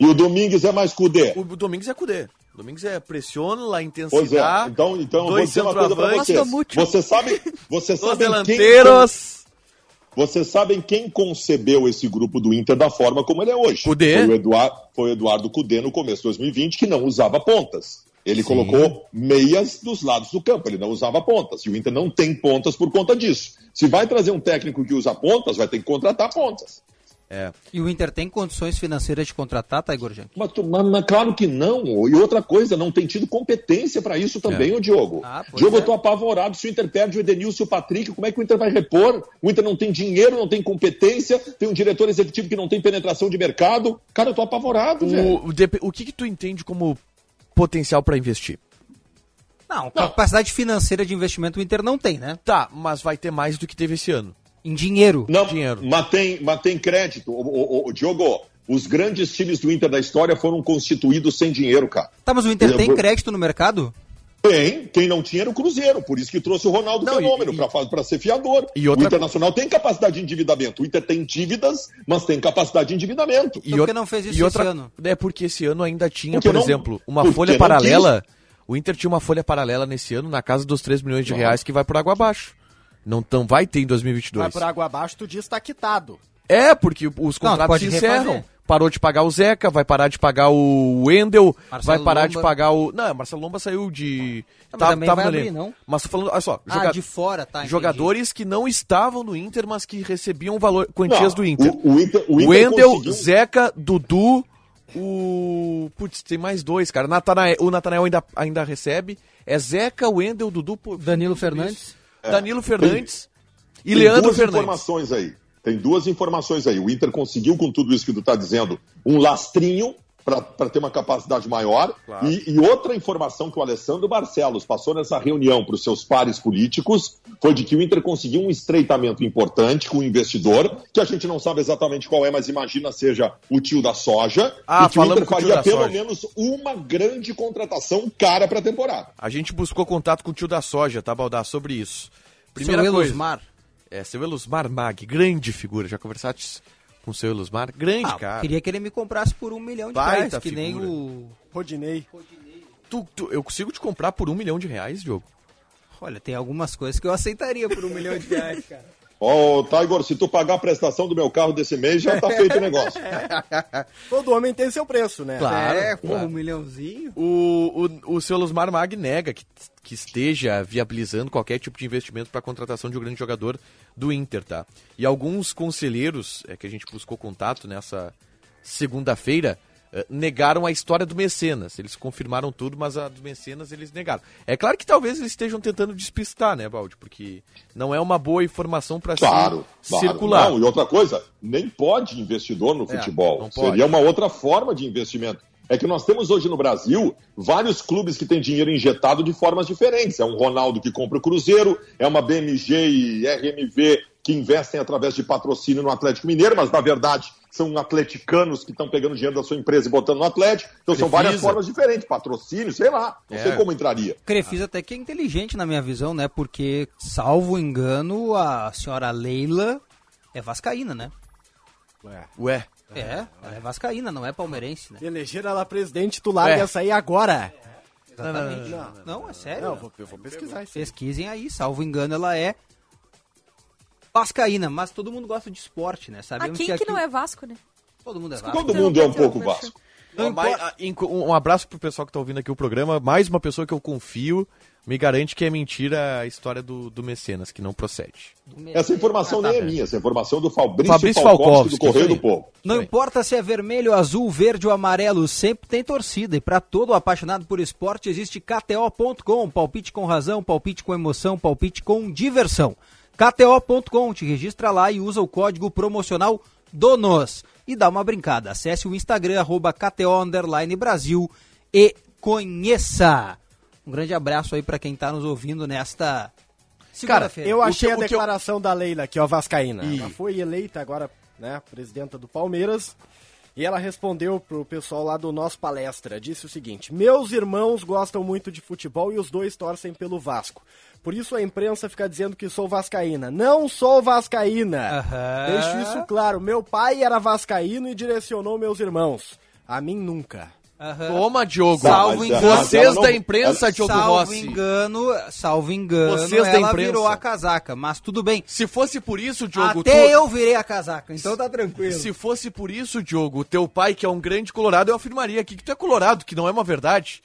Speaker 5: E o Domingues é mais Cudê.
Speaker 6: o Domingos é Cudê. O Domingos é pressiona, lá
Speaker 5: Pois é,
Speaker 6: intensidade.
Speaker 5: então, então eu vou dizer uma coisa pra vocês. Você sabe, você sabe quem,
Speaker 6: delanteiros.
Speaker 5: vocês sabem quem concebeu esse grupo do Inter da forma como ele é hoje.
Speaker 6: Cudê.
Speaker 5: Foi o Eduardo, foi o Eduardo Cudê no começo de 2020 que não usava pontas. Ele colocou meias dos lados do campo, ele não usava pontas. E o Inter não tem pontas por conta disso. Se vai trazer um técnico que usa pontas, vai ter que contratar pontas.
Speaker 6: É.
Speaker 2: E o Inter tem condições financeiras de contratar, tá, Igor Jank?
Speaker 5: Mas, mas- mas claro que não. E outra coisa, não tem tido competência para isso também,
Speaker 6: É.
Speaker 5: ô Diogo.
Speaker 2: Ah,
Speaker 5: Diogo,
Speaker 2: é.
Speaker 5: eu tô apavorado se o Inter perde o Edenilson e o Patrick. Como é que o Inter vai repor? O Inter não tem dinheiro, não tem competência, tem um diretor executivo que não tem penetração de mercado. Cara, eu tô apavorado, velho.
Speaker 6: O, o, o que, que tu entende como potencial pra investir?
Speaker 2: Não, capacidade financeira de investimento o Inter não tem, né?
Speaker 6: Tá, mas vai ter mais do que teve esse ano.
Speaker 2: Em dinheiro.
Speaker 5: Não,
Speaker 6: dinheiro.
Speaker 5: mas tem, mas tem crédito. O, o- o- Diogo, os grandes times do Inter da história foram constituídos sem dinheiro, cara.
Speaker 2: Tá, mas o Inter
Speaker 5: Eu
Speaker 2: tem crédito no mercado?
Speaker 5: Tem, quem não tinha era o Cruzeiro, por isso que trouxe o Ronaldo
Speaker 6: Não,
Speaker 5: Fenômeno pra ser fiador.
Speaker 6: E outra-
Speaker 5: O Internacional tem capacidade de endividamento. O Inter tem dívidas, mas tem capacidade de endividamento.
Speaker 6: E
Speaker 2: Então por
Speaker 6: outra-
Speaker 2: que não fez isso
Speaker 6: e
Speaker 2: esse
Speaker 6: outra,
Speaker 2: ano?
Speaker 6: É porque esse ano ainda tinha,
Speaker 5: Porque
Speaker 6: por
Speaker 5: não-
Speaker 6: exemplo, uma
Speaker 5: porque
Speaker 6: folha paralela. O Inter tinha uma folha paralela nesse ano na casa dos 3 milhões de reais que vai por água abaixo. Não tão, vai ter em 2022.
Speaker 4: Vai por água abaixo, tu diz tá quitado.
Speaker 6: É, porque os contratos se encerram.
Speaker 2: refazer.
Speaker 6: Parou de pagar o Zeca, vai parar de pagar o Wendel,
Speaker 2: Marcelo
Speaker 6: vai parar de
Speaker 2: Lomba.
Speaker 6: pagar o. Não, Marcelo Lomba saiu de.
Speaker 2: Não, mas também vai abrir, não?
Speaker 6: Mas tô falando, olha só,
Speaker 2: Ah,
Speaker 6: joga-
Speaker 2: de fora, tá. entendi.
Speaker 6: jogadores que não estavam no Inter, mas que recebiam valor, quantias
Speaker 5: Não,
Speaker 6: do Inter.
Speaker 5: O, o Inter, o Inter
Speaker 6: Wendel,
Speaker 5: conseguiu-
Speaker 6: Zeca, Dudu, o. Putz, tem mais dois, cara. Natanael, o Natanael ainda, ainda recebe. É Zeca, Wendel, Dudu.
Speaker 2: Danilo Fernandes.
Speaker 6: Isso. Danilo Fernandes e
Speaker 5: Tem
Speaker 6: Leandro
Speaker 5: duas
Speaker 6: Fernandes.
Speaker 5: informações aí. Tem duas informações aí. O Inter conseguiu, com tudo isso que tu está dizendo, um lastrinho para ter uma capacidade maior.
Speaker 6: Claro.
Speaker 5: E, e outra informação que o Alessandro Barcelos passou nessa reunião para os seus pares políticos foi de que o Inter conseguiu um estreitamento importante com o investidor, que a gente não sabe exatamente qual é, mas imagina seja o tio da soja.
Speaker 6: Ah,
Speaker 5: e que o Inter faria pelo
Speaker 6: soja.
Speaker 5: menos uma grande contratação cara para a temporada.
Speaker 6: A gente buscou contato com o tio da soja, tá, Baldar, sobre isso. Primeira
Speaker 2: Seu
Speaker 6: coisa.
Speaker 2: Elusmar.
Speaker 6: É, seu Elusmar Mag, grande figura. Já conversaste com o seu Elusmar? Grande,
Speaker 2: Ah,
Speaker 6: cara.
Speaker 2: queria que ele me comprasse por um milhão de
Speaker 6: Baita
Speaker 2: reais, que nem
Speaker 6: figura.
Speaker 2: o...
Speaker 4: Rodinei.
Speaker 6: Tu- tu- eu consigo te comprar por um milhão de reais, Diogo?
Speaker 2: Olha, tem algumas coisas que eu aceitaria por um milhão de reais, cara.
Speaker 5: Ó, Tiger, se tu pagar a prestação do meu carro desse mês, já tá feito o negócio.
Speaker 4: Todo homem tem seu preço, né?
Speaker 6: Claro,
Speaker 2: é, pô,
Speaker 6: claro.
Speaker 2: um milhãozinho.
Speaker 6: O, o, o seu Elusmar Mag nega que, que esteja viabilizando qualquer tipo de investimento para a contratação de um grande jogador do Inter, tá? E alguns conselheiros é, que a gente buscou contato nessa segunda-feira negaram a história do Mecenas. Eles confirmaram tudo, mas a do Mecenas eles negaram. É claro que talvez eles estejam tentando despistar, né, Baldi? Porque não é uma boa informação para
Speaker 5: Claro, claro.
Speaker 6: circular.
Speaker 5: Não, e outra coisa, nem pode investidor no futebol.
Speaker 6: não pode.
Speaker 5: Seria uma outra forma de investimento. É que nós temos hoje no Brasil vários clubes que têm dinheiro injetado de formas diferentes. É um Ronaldo que compra o Cruzeiro, é uma BMG e RMV que investem através de patrocínio no Atlético Mineiro, mas na verdade são atleticanos que estão pegando dinheiro da sua empresa e botando no Atlético. Então são várias
Speaker 6: Crefisa.
Speaker 5: formas diferentes, patrocínio, sei lá, não
Speaker 6: É.
Speaker 5: sei como entraria.
Speaker 2: Crefisa até que é inteligente na minha visão, né? Porque, salvo engano, a senhora Leila é vascaína, né?
Speaker 4: Ué.
Speaker 6: Ué,
Speaker 2: É, ela é vascaína, não é palmeirense, né?
Speaker 4: Eleger ela presidente, tu larga
Speaker 6: É.
Speaker 4: essa aí agora.
Speaker 2: Exatamente. Não, é sério.
Speaker 4: Não, eu vou, eu vou pesquisar isso.
Speaker 2: Pesquisem aí, salvo engano, ela é Vascaína, mas todo mundo gosta de esporte, né?
Speaker 3: Ah,
Speaker 2: Sabemos
Speaker 3: quem que
Speaker 2: aqui-
Speaker 3: não é Vasco, né?
Speaker 2: Todo mundo é Vasco.
Speaker 5: Todo mundo é um pouco Vasco.
Speaker 6: Ah, um abraço pro pessoal que tá ouvindo aqui o programa. Mais uma pessoa que eu confio me garante que é mentira a história do, do Mecenas, que não procede.
Speaker 5: Essa informação nem é minha, essa informação é do Fabrício,
Speaker 6: Fabrício
Speaker 5: do Correio do Povo.
Speaker 2: Não importa se é vermelho, azul, verde ou amarelo, sempre tem torcida. E para todo apaixonado por esporte existe KTO.com. Palpite com razão, palpite com emoção, palpite com diversão. KTO.com, te registra lá e usa o código promocional DONOS. E dá uma brincada. Acesse o Instagram, arroba KTO Underline Brasil e conheça. Um grande abraço aí para quem tá nos ouvindo nesta segunda-feira.
Speaker 4: Eu achei
Speaker 6: que-
Speaker 4: a
Speaker 6: o que eu-
Speaker 4: declaração da Leila aqui, ó, Vascaína.
Speaker 6: Ih.
Speaker 4: Ela foi eleita agora, né, presidenta do Palmeiras. E ela respondeu pro pessoal lá do nosso palestra, disse o seguinte: Meus irmãos gostam muito de futebol e os dois torcem pelo Vasco. Por isso a imprensa fica dizendo que sou vascaína. Não sou vascaína.
Speaker 2: Aham.
Speaker 4: Deixo isso claro. Meu pai era vascaíno e direcionou meus irmãos. A mim nunca.
Speaker 2: Aham.
Speaker 6: Toma, Diogo.
Speaker 2: Salvo engano.
Speaker 6: Vocês da imprensa,
Speaker 5: ela-
Speaker 6: Diogo
Speaker 2: salvo
Speaker 6: Rossi.
Speaker 2: engano, salvo engano,
Speaker 6: Vocês da
Speaker 2: ela
Speaker 6: imprensa.
Speaker 2: virou a casaca, mas tudo bem.
Speaker 6: Se fosse por isso, Diogo,
Speaker 2: Até
Speaker 6: tu-
Speaker 2: eu virei a casaca, então tá tranquilo.
Speaker 6: Se fosse por isso, Diogo, teu pai, que é um grande colorado, eu afirmaria aqui que tu é colorado, que não é uma verdade.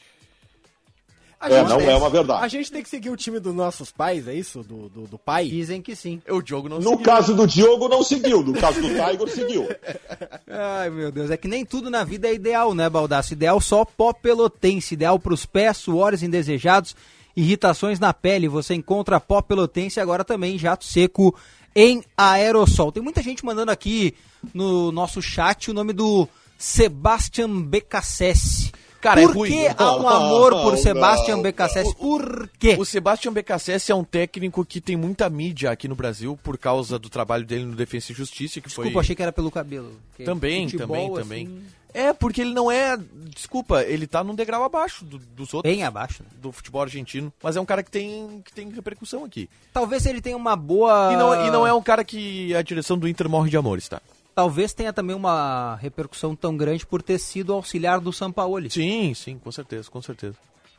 Speaker 4: A
Speaker 5: É,
Speaker 4: gente
Speaker 5: não
Speaker 4: tem-
Speaker 5: é uma verdade.
Speaker 4: A gente tem que seguir o time dos nossos pais, é isso? Do, do, do pai?
Speaker 2: Dizem que sim.
Speaker 6: O Diogo não
Speaker 5: No
Speaker 6: seguiu.
Speaker 5: caso do Diogo, não seguiu. No caso do Tiger, seguiu.
Speaker 2: Ai, meu Deus, é que nem tudo na vida é ideal, né, Baldaço? Ideal só pó pelotense, ideal pros pés, suores indesejados, irritações na pele. Você encontra pó pelotense agora também, jato seco em aerossol. Tem muita gente mandando aqui no nosso chat o nome do Sebastian Becassese.
Speaker 6: Cara, é
Speaker 2: Por
Speaker 6: ruim.
Speaker 2: que há um amor por
Speaker 5: Não,
Speaker 2: Sebastian
Speaker 5: não,
Speaker 2: Becassese? Por quê?
Speaker 6: O Sebastião BKSS é um técnico que tem muita mídia aqui no Brasil por causa do trabalho dele no Defensa e Justiça, que
Speaker 2: Desculpa,
Speaker 6: foi...
Speaker 2: achei que era pelo cabelo. Porque
Speaker 6: Também,
Speaker 2: futebol,
Speaker 6: também, também.
Speaker 2: assim,
Speaker 6: É, porque ele não é... Desculpa, ele tá num degrau abaixo do- dos outros.
Speaker 2: Bem abaixo. né?
Speaker 6: Do futebol argentino. Mas é um cara que tem, que tem repercussão aqui.
Speaker 2: Talvez ele tenha uma boa.
Speaker 6: E, não, e não é um cara que a direção do Inter morre de amores, tá?
Speaker 2: Talvez tenha também uma repercussão tão grande por ter sido auxiliar do Sampaoli.
Speaker 6: Sim, sim, com certeza, com certeza.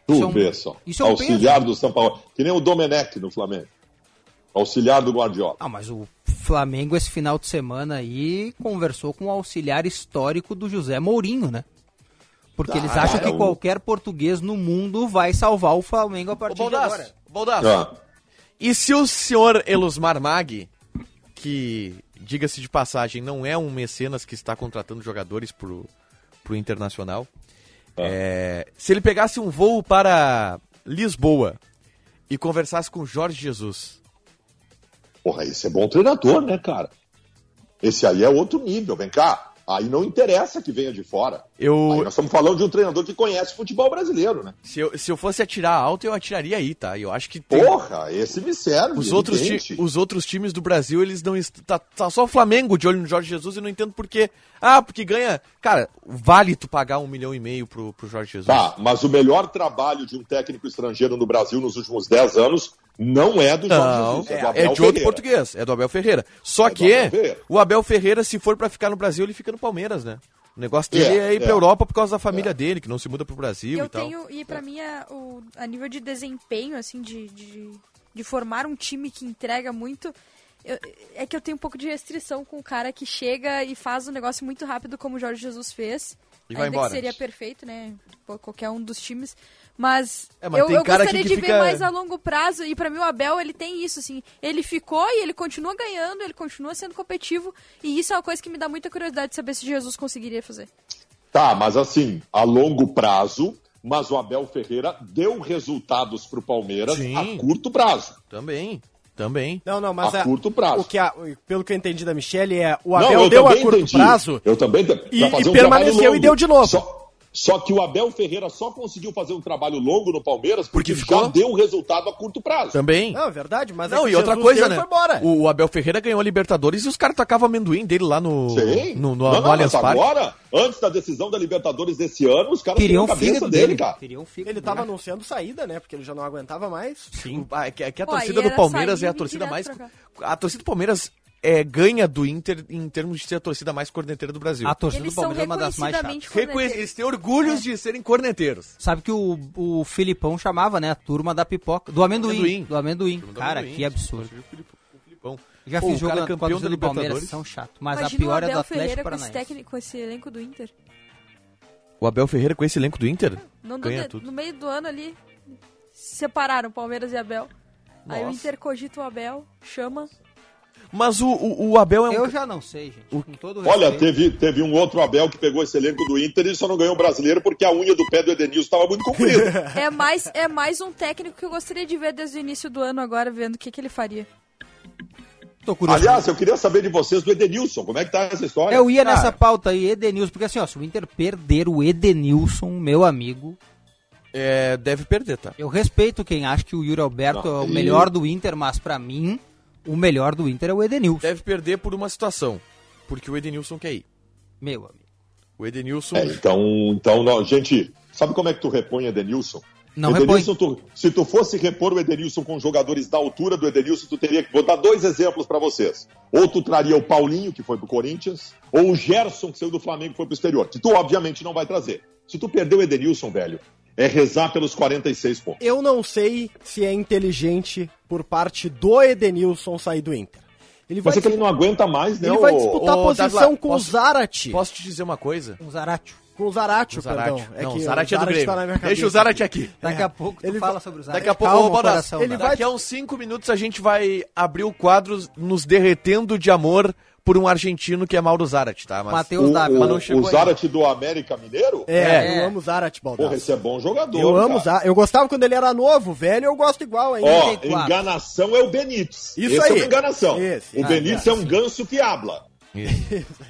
Speaker 5: Tu
Speaker 2: Isso é um-
Speaker 5: vê só.
Speaker 2: isso é um
Speaker 5: Auxiliar do São Paulo. Que nem o Domenech no Flamengo. Auxiliar do Guardiola.
Speaker 2: Ah, mas o Flamengo esse final de semana aí conversou com o auxiliar histórico do José Mourinho, né? Porque eles
Speaker 5: Ah,
Speaker 2: acham
Speaker 5: é
Speaker 2: que
Speaker 5: o-
Speaker 2: qualquer português no mundo vai salvar o Flamengo a partir de agora.
Speaker 6: Baldasso,
Speaker 5: Ah,
Speaker 6: E se o senhor Elusmar Mag, que, diga-se de passagem, não é um mecenas que está contratando jogadores pro, pro Internacional, é, se ele pegasse um voo para Lisboa e conversasse com Jorge Jesus,
Speaker 5: porra, esse é bom treinador, né, cara? Esse aí é outro nível. Vem cá. Aí não interessa que venha de fora. Aí
Speaker 6: eu,
Speaker 5: nós estamos falando de um treinador que conhece futebol brasileiro, né?
Speaker 6: se, eu, se eu fosse atirar alto, eu atiraria aí, tá? Eu acho que tem-
Speaker 5: Porra, esse me serve.
Speaker 6: Os outros, ti- os outros times do Brasil, eles não. Tá, tá só o Flamengo de olho no Jorge Jesus e não entendo por quê. Ah, porque ganha. Cara, vale tu pagar um milhão e meio pro, pro Jorge Jesus.
Speaker 5: Tá, mas o melhor trabalho de um técnico estrangeiro no Brasil nos últimos 10 anos não é do Jorge
Speaker 6: Não,
Speaker 5: Jesus,
Speaker 6: é,
Speaker 5: do
Speaker 6: é
Speaker 5: Abel
Speaker 6: de outro
Speaker 5: Ferreira.
Speaker 6: português, é do Abel Ferreira. Só
Speaker 5: É do
Speaker 6: que
Speaker 5: Abel
Speaker 6: o Abel Ferreira, se for pra ficar no Brasil, ele fica no Palmeiras, né? O negócio dele é,
Speaker 5: É,
Speaker 6: ir pra
Speaker 5: é.
Speaker 6: Europa por causa da família dele, que não se muda pro Brasil
Speaker 3: Eu
Speaker 6: e tal.
Speaker 3: tenho, e pra mim, a, o, a nível de desempenho, assim, de, de, de formar um time que entrega muito, eu- é que eu tenho um pouco de restrição com o cara que chega e faz um negócio muito rápido, como o Jorge Jesus fez.
Speaker 6: E vai
Speaker 3: Ainda
Speaker 6: embora.
Speaker 3: que seria perfeito, né? Qualquer um dos times. Mas,
Speaker 6: É, mas
Speaker 3: eu, eu gostaria de
Speaker 6: fica-
Speaker 3: ver mais a longo prazo. E pra mim o Abel, ele tem isso, assim. Ele ficou e ele continua ganhando, ele continua sendo competitivo. E isso é uma coisa que me dá muita curiosidade de saber se Jesus conseguiria fazer.
Speaker 5: Tá, mas assim, a longo prazo, mas o Abel Ferreira deu resultados pro Palmeiras
Speaker 6: Sim.
Speaker 5: a curto prazo.
Speaker 6: Também, também.
Speaker 4: Não, não, mas
Speaker 5: A
Speaker 4: é-
Speaker 5: curto prazo.
Speaker 4: O que a- pelo que eu entendi da Michelle é o
Speaker 5: Não,
Speaker 4: Abel
Speaker 5: eu
Speaker 4: deu a curto
Speaker 5: entendi.
Speaker 4: prazo
Speaker 5: Eu também.
Speaker 4: e- e
Speaker 5: um
Speaker 4: permaneceu e deu de novo.
Speaker 5: Só, só que o Abel Ferreira só conseguiu fazer um trabalho longo no Palmeiras porque,
Speaker 6: Porque ficou?
Speaker 5: já deu resultado a curto prazo.
Speaker 6: Também.
Speaker 4: Não, é verdade, mas é
Speaker 6: Não,
Speaker 4: que
Speaker 6: e outra coisa, né?
Speaker 4: foi embora.
Speaker 6: O, Abel Ferreira ganhou a Libertadores e os caras tacavam amendoim dele lá no,
Speaker 5: Sim.
Speaker 6: no, no,
Speaker 5: não,
Speaker 6: no
Speaker 5: não,
Speaker 6: Allianz
Speaker 5: mas
Speaker 6: Parque.
Speaker 5: agora, antes da decisão da Libertadores desse ano, os caras
Speaker 2: Queriam
Speaker 5: queriam a cabeça dele,
Speaker 2: dele,
Speaker 5: cara.
Speaker 2: Queriam fígado
Speaker 4: Ele tava
Speaker 2: dele.
Speaker 4: anunciando saída, né? Porque ele já não aguentava mais.
Speaker 6: Sim, é que, é que a
Speaker 3: Pô,
Speaker 6: torcida
Speaker 3: aí
Speaker 6: do Palmeiras é a torcida mais. A torcida do Palmeiras é, ganha do Inter em termos de ser a torcida mais corneteira do Brasil.
Speaker 2: A torcida
Speaker 3: Eles
Speaker 2: do Palmeiras é uma das mais chatas.
Speaker 6: eles têm orgulhos de serem corneteiros.
Speaker 2: Sabe que o, o Filipão chamava, né? A turma da pipoca. Do amendoim.
Speaker 6: Amendoim.
Speaker 2: Do amendoim.
Speaker 6: Do
Speaker 2: Cara,
Speaker 6: amendoim,
Speaker 2: que absurdo.
Speaker 6: Filipão-.
Speaker 2: Já
Speaker 6: Pô,
Speaker 2: fiz jogo na
Speaker 6: campeão
Speaker 2: torcida
Speaker 6: da
Speaker 2: do Palmeiras,
Speaker 6: Libertadores.
Speaker 2: são chato. Mas
Speaker 3: Imagina
Speaker 2: a pior
Speaker 3: o
Speaker 2: é do
Speaker 3: Abel
Speaker 2: Atlético
Speaker 3: Ferreira com esse, técnico, com esse elenco do Inter.
Speaker 6: O Abel Ferreira com esse elenco do Inter?
Speaker 3: Não,
Speaker 6: Ganha
Speaker 3: no,
Speaker 6: tudo.
Speaker 3: no meio do ano ali, separaram Palmeiras e Abel. Aí o
Speaker 6: Nossa.
Speaker 3: Inter cogita o Abel, chama.
Speaker 6: Mas o, o, o Abel é um.
Speaker 2: Eu já não sei, gente.
Speaker 6: O-
Speaker 2: Com todo
Speaker 5: Olha, teve, teve um outro Abel que pegou esse elenco do Inter e só não ganhou o brasileiro porque a unha do pé do Edenilson estava muito comprida.
Speaker 3: É mais, é mais um técnico que eu gostaria de ver desde o início do ano agora, vendo o que, que ele faria.
Speaker 2: Tô curioso.
Speaker 5: Aliás, eu queria saber de vocês do Edenilson. Como é que tá essa história?
Speaker 2: Eu ia
Speaker 6: Cara.
Speaker 2: nessa pauta aí, Edenilson, porque assim, ó, se o Inter perder o Edenilson, meu amigo,
Speaker 6: É, deve perder, tá?
Speaker 2: eu respeito quem acha que o Yuri Alberto
Speaker 5: Não,
Speaker 2: é o
Speaker 5: e-
Speaker 2: melhor do Inter, mas pra mim, o melhor do Inter é o Edenilson.
Speaker 6: Deve perder por uma situação. Porque o Edenilson quer ir.
Speaker 2: Meu amigo.
Speaker 6: O Edenilson.
Speaker 5: É, então, então não, gente, sabe como é que tu repõe Edenilson?
Speaker 2: Não
Speaker 5: Edenilson, tu- se tu fosse repor o Edenilson com jogadores da altura do Edenilson, tu teria que. Vou dar dois exemplos pra vocês. Ou tu traria o Paulinho, que foi pro Corinthians, ou o Gerson, que saiu do Flamengo e foi pro exterior, que tu obviamente não vai trazer. Se tu perder o Edenilson, velho, é rezar pelos 46 pontos.
Speaker 4: Eu não sei se é inteligente por parte do Edenilson sair do Inter. Ele vai,
Speaker 5: Mas é que ele não aguenta mais, né?
Speaker 4: ele vai disputar a posição com
Speaker 6: posso-
Speaker 4: o Zarate.
Speaker 6: Posso te dizer uma coisa?
Speaker 2: Um Zaratio.
Speaker 4: Com o Zarate,
Speaker 6: O Zarate.
Speaker 4: perdão.
Speaker 6: não,
Speaker 4: que
Speaker 6: o Zarate é do Grêmio.
Speaker 4: tá
Speaker 6: Deixa o. Zarate aqui.
Speaker 2: Daqui
Speaker 4: É.
Speaker 2: a pouco tu
Speaker 4: Ele
Speaker 2: fala sobre o Zaratio.
Speaker 6: Daqui a pouco,
Speaker 2: Calma, coração,
Speaker 4: ele vai-
Speaker 6: daqui a uns 5 minutos a gente vai abrir o quadro nos derretendo de amor por um argentino que é Mauro Zarate, tá? Mas
Speaker 2: Mateus
Speaker 5: O,
Speaker 2: Dávila.
Speaker 6: Mas não chegou
Speaker 5: o
Speaker 6: aí.
Speaker 5: Zarate do América Mineiro?
Speaker 4: É,
Speaker 2: É.
Speaker 4: eu amo o Zarate,
Speaker 5: Porra,
Speaker 4: Baldasso.
Speaker 5: esse é bom jogador.
Speaker 4: Eu amo. Zarate. Eu gostava quando ele era novo, velho, eu gosto igual ainda.
Speaker 5: Ó,
Speaker 2: 34.
Speaker 5: enganação é o Benítez.
Speaker 4: Isso
Speaker 5: Esse
Speaker 4: aí.
Speaker 5: é uma enganação.
Speaker 4: Esse.
Speaker 5: O
Speaker 4: Ah,
Speaker 5: Benítez
Speaker 4: é.
Speaker 5: é um ganso que habla.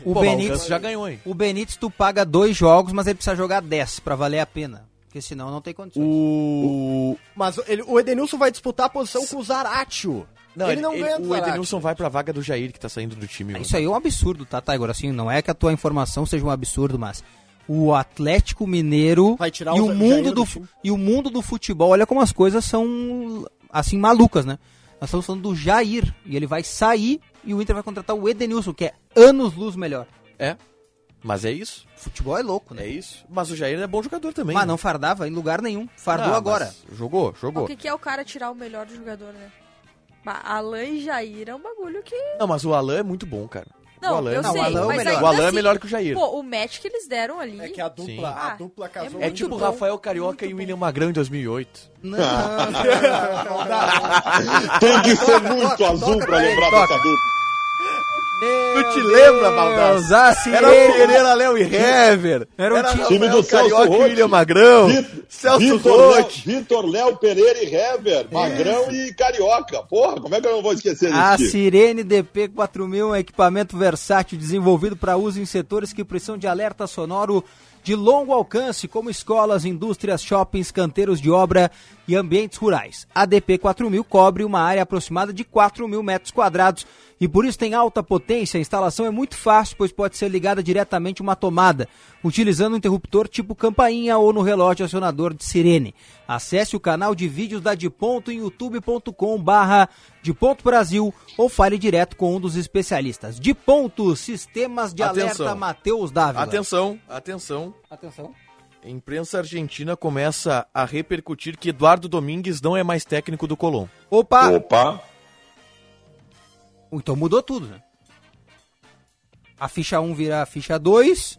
Speaker 2: O
Speaker 6: Pô,
Speaker 2: Benítez,
Speaker 6: já ganhou, hein?
Speaker 2: o Benítez tu paga dois jogos, mas ele precisa jogar 10 pra valer a pena. Porque senão não tem condições.
Speaker 6: O.
Speaker 4: Mas ele- o Edenilson vai disputar a posição com o Zaratio.
Speaker 6: Não,
Speaker 4: ele, não ganha do
Speaker 6: O. Edenilson vai pra vaga do Jair, que tá saindo do time.
Speaker 2: Isso aí é um absurdo, tá, tá, Igor? Assim, não é que a tua informação seja um absurdo, mas o Atlético Mineiro
Speaker 4: Vai tirar
Speaker 2: e
Speaker 4: o
Speaker 2: mundo
Speaker 4: do
Speaker 2: do, e o mundo do futebol, olha como as coisas são assim malucas, né? Nós estamos falando do Jair e ele vai sair e o Inter vai contratar o Edenilson, que é anos luz melhor.
Speaker 6: É. Mas é isso.
Speaker 2: Futebol é louco, né?
Speaker 6: É isso. Mas o Jair é bom jogador também.
Speaker 2: Mas
Speaker 6: né?
Speaker 2: não fardava em lugar nenhum. Fardou
Speaker 6: Ah,
Speaker 2: agora.
Speaker 6: mas Jogou,
Speaker 3: O
Speaker 6: jogou.
Speaker 3: que, que é o cara tirar o melhor do jogador, né? Bah, Alain e Jair é um bagulho que.
Speaker 6: Não, mas o Alan é muito bom, cara. o
Speaker 3: Não,
Speaker 6: Alan é
Speaker 3: eu
Speaker 2: Não, o
Speaker 3: sei,
Speaker 2: é o
Speaker 3: mas
Speaker 2: melhor.
Speaker 6: O Alan é
Speaker 3: assim,
Speaker 6: melhor que o Jair.
Speaker 3: Pô, o match que eles deram ali.
Speaker 4: É que a dupla,
Speaker 6: Sim.
Speaker 4: a
Speaker 3: Ah,
Speaker 4: dupla
Speaker 3: é
Speaker 4: casou.
Speaker 6: É
Speaker 3: muito
Speaker 6: tipo
Speaker 3: bom.
Speaker 6: Rafael Carioca e William Magrão em 2008.
Speaker 2: Não,
Speaker 5: Tem que ser muito azul pra lembrar dessa dupla.
Speaker 6: Tu te lembra, Baldasso?
Speaker 2: Baldasso?
Speaker 6: Era o Pereira, Léo e Hever.
Speaker 2: Era um time-
Speaker 5: Time do Celso
Speaker 6: Carioca. William Magrão.
Speaker 5: Vitor-
Speaker 6: Celso
Speaker 5: Vitor Léo. Vitor Léo Pereira e Hever, Magrão e Carioca. Porra, como é que eu não vou esquecer
Speaker 2: A
Speaker 5: desse time?
Speaker 2: Sirene DP4000 é um equipamento versátil desenvolvido para uso em setores que precisam de alerta sonoro de longo alcance, como escolas, indústrias, shoppings, canteiros de obra e ambientes rurais. A DP4000 cobre uma área aproximada de 4 mil metros quadrados e por isso tem alta potência. A instalação é muito fácil, pois pode ser ligada diretamente a uma tomada, utilizando um interruptor tipo campainha ou no relógio acionador de sirene. Acesse o canal de vídeos da De Ponto em youtube.com barra De Ponto Brasil ou fale direto com um dos especialistas. De Ponto, Sistemas de
Speaker 6: Atenção.
Speaker 2: Alerta Matheus Dávila.
Speaker 6: Atenção, atenção.
Speaker 2: Atenção.
Speaker 6: A imprensa argentina começa a repercutir que Eduardo Domingues não é mais técnico do Colón.
Speaker 2: Opa!
Speaker 5: Opa,
Speaker 2: Então mudou tudo, né? A ficha 1 vira a ficha 2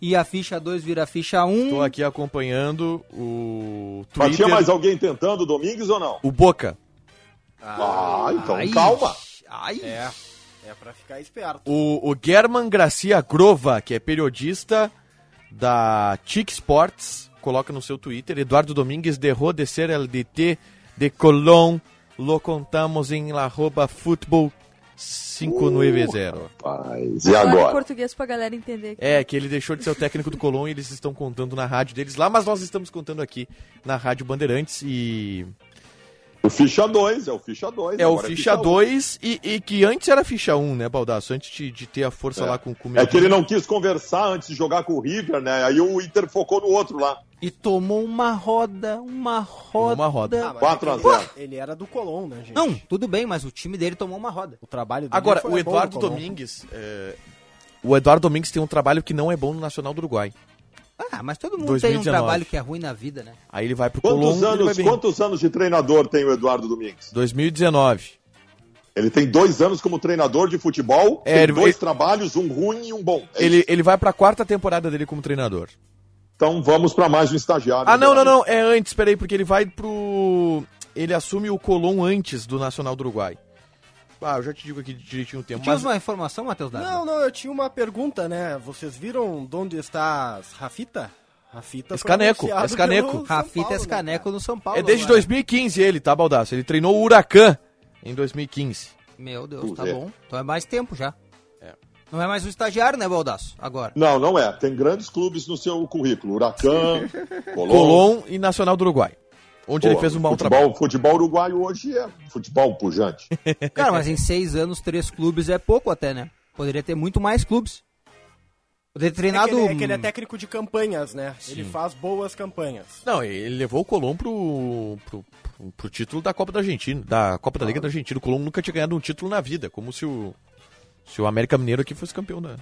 Speaker 2: e a ficha 2 vira a ficha 1.
Speaker 6: Tô aqui acompanhando o
Speaker 5: mas
Speaker 6: Twitter.
Speaker 5: tinha mais alguém tentando, Domingues ou não?
Speaker 6: O Boca.
Speaker 5: Ah, então
Speaker 2: Ai,
Speaker 5: calma.
Speaker 2: Ai,
Speaker 4: É, é pra ficar esperto.
Speaker 6: O, o German Gracia Grova, que é periodista da TIC Sports, coloca no seu Twitter: Eduardo Domingues derrou de ser el DT de Colón. Lo contamos em arroba futebol 590.
Speaker 5: Rapaz, e
Speaker 3: Fala em
Speaker 5: agora?
Speaker 3: português pra galera entender.
Speaker 6: É, que ele deixou de ser o técnico do Colón e eles estão contando na rádio deles lá, mas nós estamos contando aqui na Rádio Bandeirantes e
Speaker 5: O ficha 2, é o ficha 2.
Speaker 6: é o ficha 2 e, e que antes era ficha 1, né, Baldaço? Antes de, de ter a força lá com, com o
Speaker 5: É que ele não quis conversar antes de jogar com o River, né? Aí o Inter focou no outro lá.
Speaker 2: E tomou uma roda, uma roda.
Speaker 6: Uma roda.
Speaker 4: Ah, mas
Speaker 5: 4 a
Speaker 4: é que ele-
Speaker 5: 0.
Speaker 4: Ele era do Colón, né, gente?
Speaker 2: Não, tudo bem, mas o time dele tomou uma roda.
Speaker 4: O trabalho dele
Speaker 6: Agora,
Speaker 4: foi
Speaker 6: o
Speaker 4: bom
Speaker 6: Eduardo
Speaker 4: Colón.
Speaker 6: Domingues. é, O Eduardo Domingues tem um trabalho que não é bom no Nacional do Uruguai.
Speaker 2: Ah, mas todo mundo tem
Speaker 6: 2019.
Speaker 2: um trabalho que é ruim na vida, né?
Speaker 6: Aí ele vai pro
Speaker 5: Quantos
Speaker 6: vai
Speaker 5: anos, quantos anos de treinador tem o Eduardo Domingues?
Speaker 6: 2019.
Speaker 5: Ele tem dois anos como treinador de futebol,
Speaker 6: É,
Speaker 5: tem
Speaker 6: ele-
Speaker 5: dois
Speaker 6: ele-
Speaker 5: trabalhos, um ruim e um bom. É
Speaker 6: Ele,
Speaker 5: isso.
Speaker 6: ele vai pra quarta temporada dele como treinador.
Speaker 5: Então vamos para mais um estagiário.
Speaker 6: Ah, não, não, não. É antes, peraí, porque ele vai pro. Ele assume o Colom antes do Nacional do Uruguai. Ah, eu já te digo aqui direitinho o tempo.
Speaker 2: Tinha
Speaker 6: Mas
Speaker 2: uma informação, Matheus Dávila?
Speaker 4: Não, não, eu tinha uma pergunta, né? Vocês viram de onde está as Rafita? Rafita
Speaker 6: Escaneco, Escaneco.
Speaker 2: Rafita
Speaker 4: Paulo, né,
Speaker 2: Escaneco
Speaker 4: cara?
Speaker 2: no São Paulo.
Speaker 6: é desde
Speaker 2: agora.
Speaker 6: 2015 ele, tá, Baldaço? Ele treinou o Huracan em 2015.
Speaker 2: Meu Deus, tá
Speaker 5: é.
Speaker 2: bom. Então é mais tempo já.
Speaker 6: É.
Speaker 2: Não é mais um estagiário, né, Baldaço? Agora.
Speaker 5: Não, não é. Tem grandes clubes no seu currículo. Huracan, Colón.
Speaker 6: Colom e Nacional do Uruguai. Onde ele
Speaker 5: Pô,
Speaker 6: fez um bom
Speaker 5: futebol,
Speaker 6: trabalho.
Speaker 5: Futebol uruguaio hoje é futebol pujante.
Speaker 2: Cara, mas em seis anos, três clubes é pouco até, né? Poderia ter muito mais clubes. Poderia ter
Speaker 4: É que,
Speaker 2: treinado.
Speaker 4: ele, é que ele é técnico de campanhas, né? Ele faz boas campanhas.
Speaker 6: Não, ele levou o Colom pro, pro, pro, pro título da Copa da Argentina, da Copa da Liga da Argentina. O Colom nunca tinha ganhado um título na vida, como se o, se o América Mineiro aqui fosse campeão da.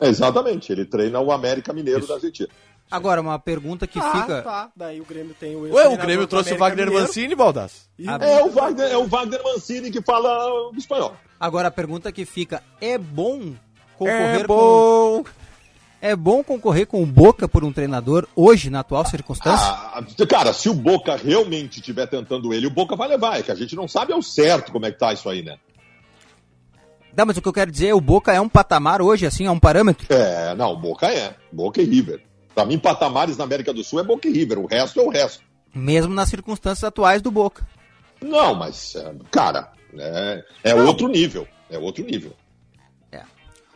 Speaker 5: Exatamente. Ele treina o América Mineiro da Argentina.
Speaker 2: Agora, uma pergunta que
Speaker 4: ah,
Speaker 2: fica.
Speaker 4: tá. Daí o Grêmio tem o
Speaker 6: Ué, o Grêmio trouxe o Wagner
Speaker 4: Mineiro.
Speaker 6: Mancini, Baldaço.
Speaker 4: E-
Speaker 5: É o Wagner, é o Wagner Mancini que fala espanhol.
Speaker 2: Agora a pergunta que fica: é bom concorrer
Speaker 6: É
Speaker 2: com.
Speaker 6: bom.
Speaker 2: É bom concorrer com o Boca por um treinador hoje, na atual circunstância?
Speaker 5: Ah, cara, se o Boca realmente estiver tentando ele, o Boca vai levar. É que a gente não sabe ao certo como é que tá isso aí, né?
Speaker 2: Não, mas o que eu quero dizer é o Boca é um patamar hoje, assim, é um parâmetro.
Speaker 5: É, não, Boca é. Boca e River. Pra mim, patamares na América do Sul é Boca e River. O resto é o resto.
Speaker 2: Mesmo nas circunstâncias atuais do Boca.
Speaker 5: Não, mas, é, cara, é, é outro nível. É outro nível.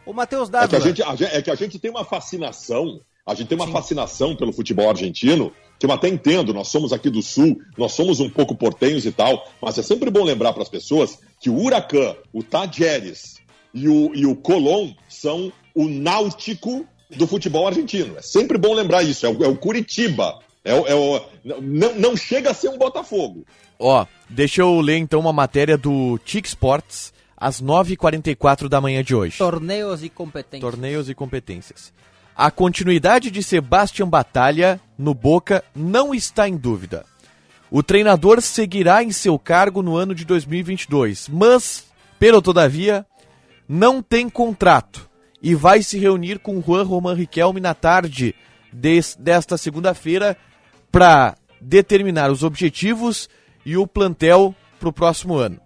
Speaker 2: O Matheus
Speaker 5: É que, a
Speaker 2: Dávila.
Speaker 5: gente, gente- é que a gente tem uma fascinação, a gente tem uma fascinação pelo futebol argentino, que eu até entendo, nós somos aqui do Sul, nós somos um pouco portenhos e tal, mas é sempre bom lembrar para as pessoas que o Huracan, o Tajeres e o, e o Colón são o náutico do futebol argentino. É sempre bom lembrar isso, é o, é o Curitiba. É o, é o- não, não chega a ser um Botafogo.
Speaker 6: Ó, deixa eu ler então uma matéria do TIC Sports às 9h44 da manhã de hoje.
Speaker 2: Torneios e competências.
Speaker 6: Torneios e competências. A continuidade de Sebastian Batalha no Boca não está em dúvida. O treinador seguirá em seu cargo no ano de 2022, mas, pelo todavia, não tem contrato e vai se reunir com Juan Roman Riquelme na tarde des- desta segunda-feira para determinar os objetivos e o plantel para o próximo ano.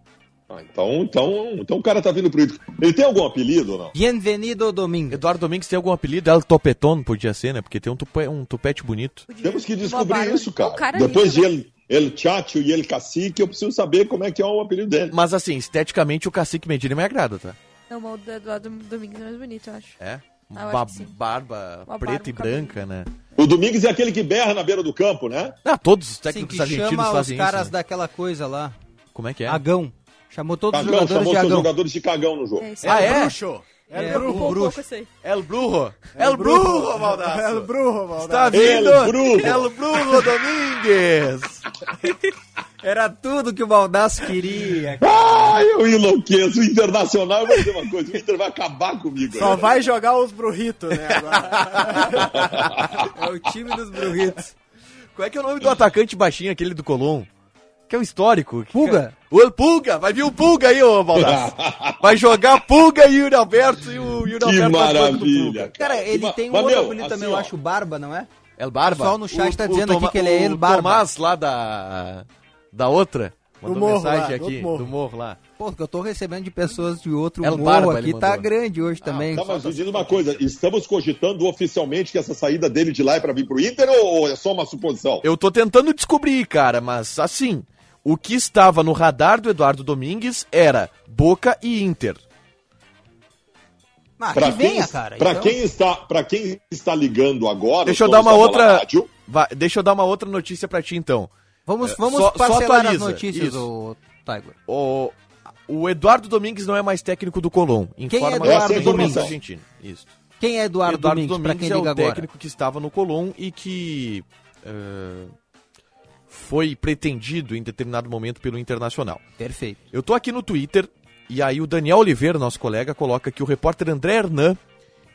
Speaker 5: Ah, então, então, então o cara tá vindo pro. Ele tem algum apelido ou não?
Speaker 2: Bienvenido domingo.
Speaker 6: Eduardo Domingues tem algum apelido? El Topeton podia ser, né? Porque tem um, tupe- um tupete bonito.
Speaker 5: Temos que descobrir
Speaker 3: barba.
Speaker 5: isso, cara.
Speaker 3: Cara
Speaker 5: Depois de ele, ele Chacho e ele Cacique, eu preciso saber como é que é o apelido dele.
Speaker 6: Mas assim, esteticamente o Cacique Medina me agrada, tá?
Speaker 3: Não, o do Eduardo Domingos é mais bonito, eu acho.
Speaker 6: É?
Speaker 3: Ah, eu
Speaker 6: Ba-
Speaker 3: acho sim.
Speaker 6: barba
Speaker 3: Uma
Speaker 6: preta
Speaker 3: barba,
Speaker 6: e
Speaker 3: cabelo.
Speaker 6: branca, né?
Speaker 5: O Domingues é aquele que berra na beira do campo, né?
Speaker 6: Ah, todos os
Speaker 2: Sim,
Speaker 6: técnicos
Speaker 2: que
Speaker 6: argentinos
Speaker 2: chama os
Speaker 6: fazem
Speaker 2: caras
Speaker 6: isso. né?
Speaker 2: daquela coisa lá.
Speaker 6: Como é que é?
Speaker 2: Agão. Chamou todos os
Speaker 5: Cagão,
Speaker 2: jogadores
Speaker 5: chamou
Speaker 2: de
Speaker 5: seus
Speaker 2: Agão.
Speaker 5: jogadores de cagão no jogo.
Speaker 3: É isso.
Speaker 6: Ah,
Speaker 4: El
Speaker 6: é?
Speaker 4: Bruxo. El
Speaker 2: É,
Speaker 4: Brujo.
Speaker 2: o
Speaker 3: Um pouco
Speaker 2: bruxo.
Speaker 3: isso aí.
Speaker 6: El Brujo! El Brujo, Baldasso!
Speaker 4: El Brujo, Valdaço.
Speaker 6: Está vindo!
Speaker 5: El Brujo.
Speaker 6: El Brujo Domingues!
Speaker 2: Era tudo que o Baldaço queria.
Speaker 5: Ai, eu enlouqueço. O Internacional, eu vou dizer uma coisa, o Inter vai acabar comigo.
Speaker 4: Só
Speaker 5: né?
Speaker 4: vai jogar os Brujitos, né? Agora.
Speaker 2: É o time dos Brujitos.
Speaker 6: Qual é que é o nome do atacante baixinho, aquele do Colom? Que é o histórico. Que
Speaker 2: Pulga?
Speaker 6: O El Pulga! Vai vir o Pulga aí, ô Baldasso! Vai jogar Pulga e o Yuri Alberto e o Yuri
Speaker 5: Que
Speaker 6: Alberto do
Speaker 5: maravilha.
Speaker 6: Pulga.
Speaker 2: Cara, ele tem um outro
Speaker 5: meu,
Speaker 2: apelido
Speaker 5: assim,
Speaker 2: também, eu
Speaker 5: ó,
Speaker 2: acho, Barba, não é?
Speaker 6: El Barba.
Speaker 2: O pessoal no chat tá dizendo aqui que ele é El
Speaker 6: o
Speaker 2: Barba.
Speaker 6: Tomás lá da, da outra mandou
Speaker 4: morro
Speaker 6: mensagem
Speaker 4: lá, do
Speaker 6: aqui,
Speaker 4: outro morro.
Speaker 6: do morro lá.
Speaker 2: Pô, o que eu tô recebendo de pessoas de outro
Speaker 6: El
Speaker 2: morro
Speaker 6: Barba,
Speaker 2: aqui tá grande hoje também.
Speaker 5: Tá, mas me diz uma coisa, estamos cogitando oficialmente que essa saída dele de lá é pra vir pro Inter ou é só uma suposição?
Speaker 6: Eu tô tentando descobrir, cara, mas assim, o que estava no radar do Eduardo Domingues era Boca e Inter.
Speaker 2: Ah,
Speaker 5: Pra
Speaker 2: que venha,
Speaker 5: quem,
Speaker 2: cara.
Speaker 5: pra
Speaker 2: então.
Speaker 5: quem está, para quem está ligando agora,
Speaker 6: Deixa eu dar uma outra.
Speaker 5: Rádio,
Speaker 6: Vai, deixa eu dar uma outra notícia pra ti então.
Speaker 2: Vamos,
Speaker 6: É,
Speaker 2: vamos
Speaker 6: só- só
Speaker 2: parcelar as
Speaker 6: atualiza,
Speaker 2: notícias, o Tiger.
Speaker 6: O, o Eduardo Domingues não é mais técnico do Colom.
Speaker 2: Quem é Eduardo
Speaker 6: Domingues
Speaker 5: Domingues?
Speaker 6: argentino. Isso.
Speaker 2: Quem é Eduardo, Domingues, pra quem
Speaker 6: é
Speaker 2: liga
Speaker 6: o
Speaker 2: agora?
Speaker 6: técnico que estava no Colom e que eh, foi pretendido em determinado momento pelo Internacional.
Speaker 2: Perfeito.
Speaker 6: Eu tô aqui no Twitter e aí o Daniel Oliveira, nosso colega, coloca que o repórter André Hernan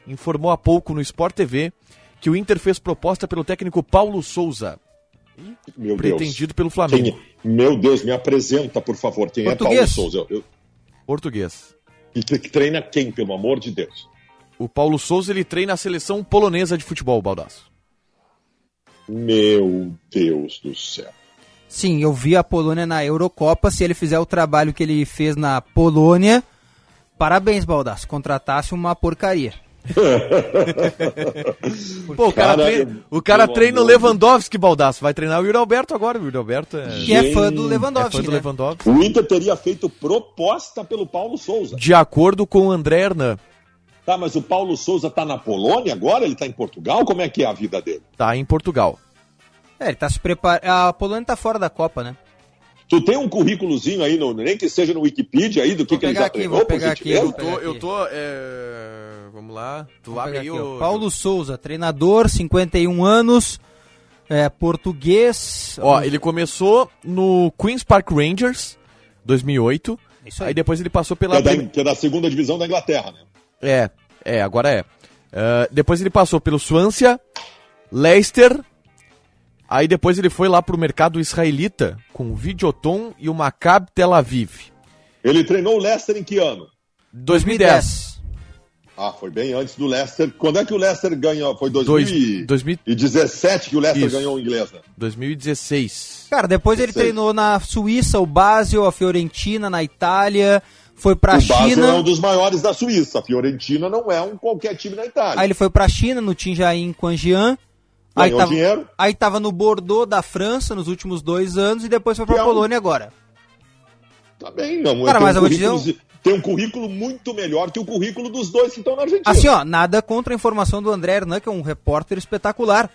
Speaker 6: informou há pouco no Sport TV que o Inter fez proposta pelo técnico Paulo Souza,
Speaker 5: meu
Speaker 6: pretendido
Speaker 5: Deus.
Speaker 6: pelo Flamengo.
Speaker 5: Quem- meu Deus, me apresenta, por favor, quem
Speaker 2: Português.
Speaker 5: é Paulo Souza? Eu- eu-
Speaker 6: Português.
Speaker 5: E que que treina quem, pelo amor de Deus?
Speaker 6: O Paulo Souza ele treina a seleção polonesa de futebol, Baldaço.
Speaker 5: Meu Deus do céu.
Speaker 2: Sim, eu vi a Polônia na Eurocopa. Se ele fizer o trabalho que ele fez na Polônia, parabéns, Baldasso. Contratasse uma porcaria.
Speaker 6: Pô, o cara,
Speaker 5: Cara,
Speaker 6: treina, o cara treina o Lewandowski, Baldaço. Vai treinar o Yuri Alberto agora. O Yuri Alberto é,
Speaker 2: Que é fã do
Speaker 5: Gente,
Speaker 6: é
Speaker 2: Lewandowski,
Speaker 6: fã do
Speaker 2: né?
Speaker 6: Lewandowski.
Speaker 5: O Inter teria feito proposta pelo Paulo Souza.
Speaker 6: De acordo com o André Hernan,
Speaker 5: Tá, mas o Paulo Souza tá na Polônia agora? Ele tá em Portugal? Como é que é a vida dele?
Speaker 6: tá em Portugal.
Speaker 2: É, ele tá se preparando. A Polônia tá fora da Copa, né?
Speaker 5: Tu tem um currículozinho aí, no, nem que seja no Wikipedia aí, do que,
Speaker 2: Vou
Speaker 5: que ele já
Speaker 2: aqui,
Speaker 5: treinou,
Speaker 2: vou pegar aqui,
Speaker 5: gentileza?
Speaker 2: vou pegar.
Speaker 6: eu tô. é, Vamos lá. Tu
Speaker 2: Vamos
Speaker 6: abre
Speaker 2: aqui,
Speaker 6: o.
Speaker 2: Paulo Souza, treinador, 51 anos, é, português.
Speaker 6: Ó, ele começou no Queen's Park Rangers, 2008.
Speaker 2: Isso
Speaker 6: Aí
Speaker 2: aí.
Speaker 6: depois ele passou
Speaker 5: Que
Speaker 6: pela.
Speaker 5: é, da, que é da segunda divisão da Inglaterra, né?
Speaker 6: É, é, agora é. Ah, depois ele passou pelo Swansea, Leicester. Aí depois ele foi lá pro mercado israelita com o Videoton e o Maccabi Tel Aviv.
Speaker 5: Ele treinou o Leicester em que ano?
Speaker 6: 2010.
Speaker 5: Ah, foi bem antes do Leicester. Quando é que o Leicester ganhou? Foi
Speaker 6: Dois-
Speaker 5: 2017
Speaker 6: 2000
Speaker 5: que o Leicester
Speaker 6: Isso.
Speaker 5: ganhou o inglês, né?
Speaker 6: 2016.
Speaker 2: Cara, depois ele
Speaker 5: Sei.
Speaker 2: treinou na Suíça, o Basel, a Fiorentina, na Itália, foi pra
Speaker 5: o Basel
Speaker 2: China.
Speaker 5: é um dos maiores da Suíça. A Fiorentina não é um qualquer time na Itália.
Speaker 2: Aí ele foi pra China, no Tinjain Quanjian. Aí tava,
Speaker 5: dinheiro.
Speaker 2: aí tava no Bordeaux da França nos últimos dois anos e depois foi pra
Speaker 5: Que é um-
Speaker 2: Polônia agora.
Speaker 5: Tá bem, não.
Speaker 2: Cara,
Speaker 5: tem,
Speaker 2: mas
Speaker 5: um
Speaker 2: eu vou te dizer
Speaker 5: currículo, tem um currículo muito melhor que o currículo dos dois que estão na Argentina.
Speaker 2: Assim, ó, nada contra a informação do André Hernan, que é um repórter espetacular.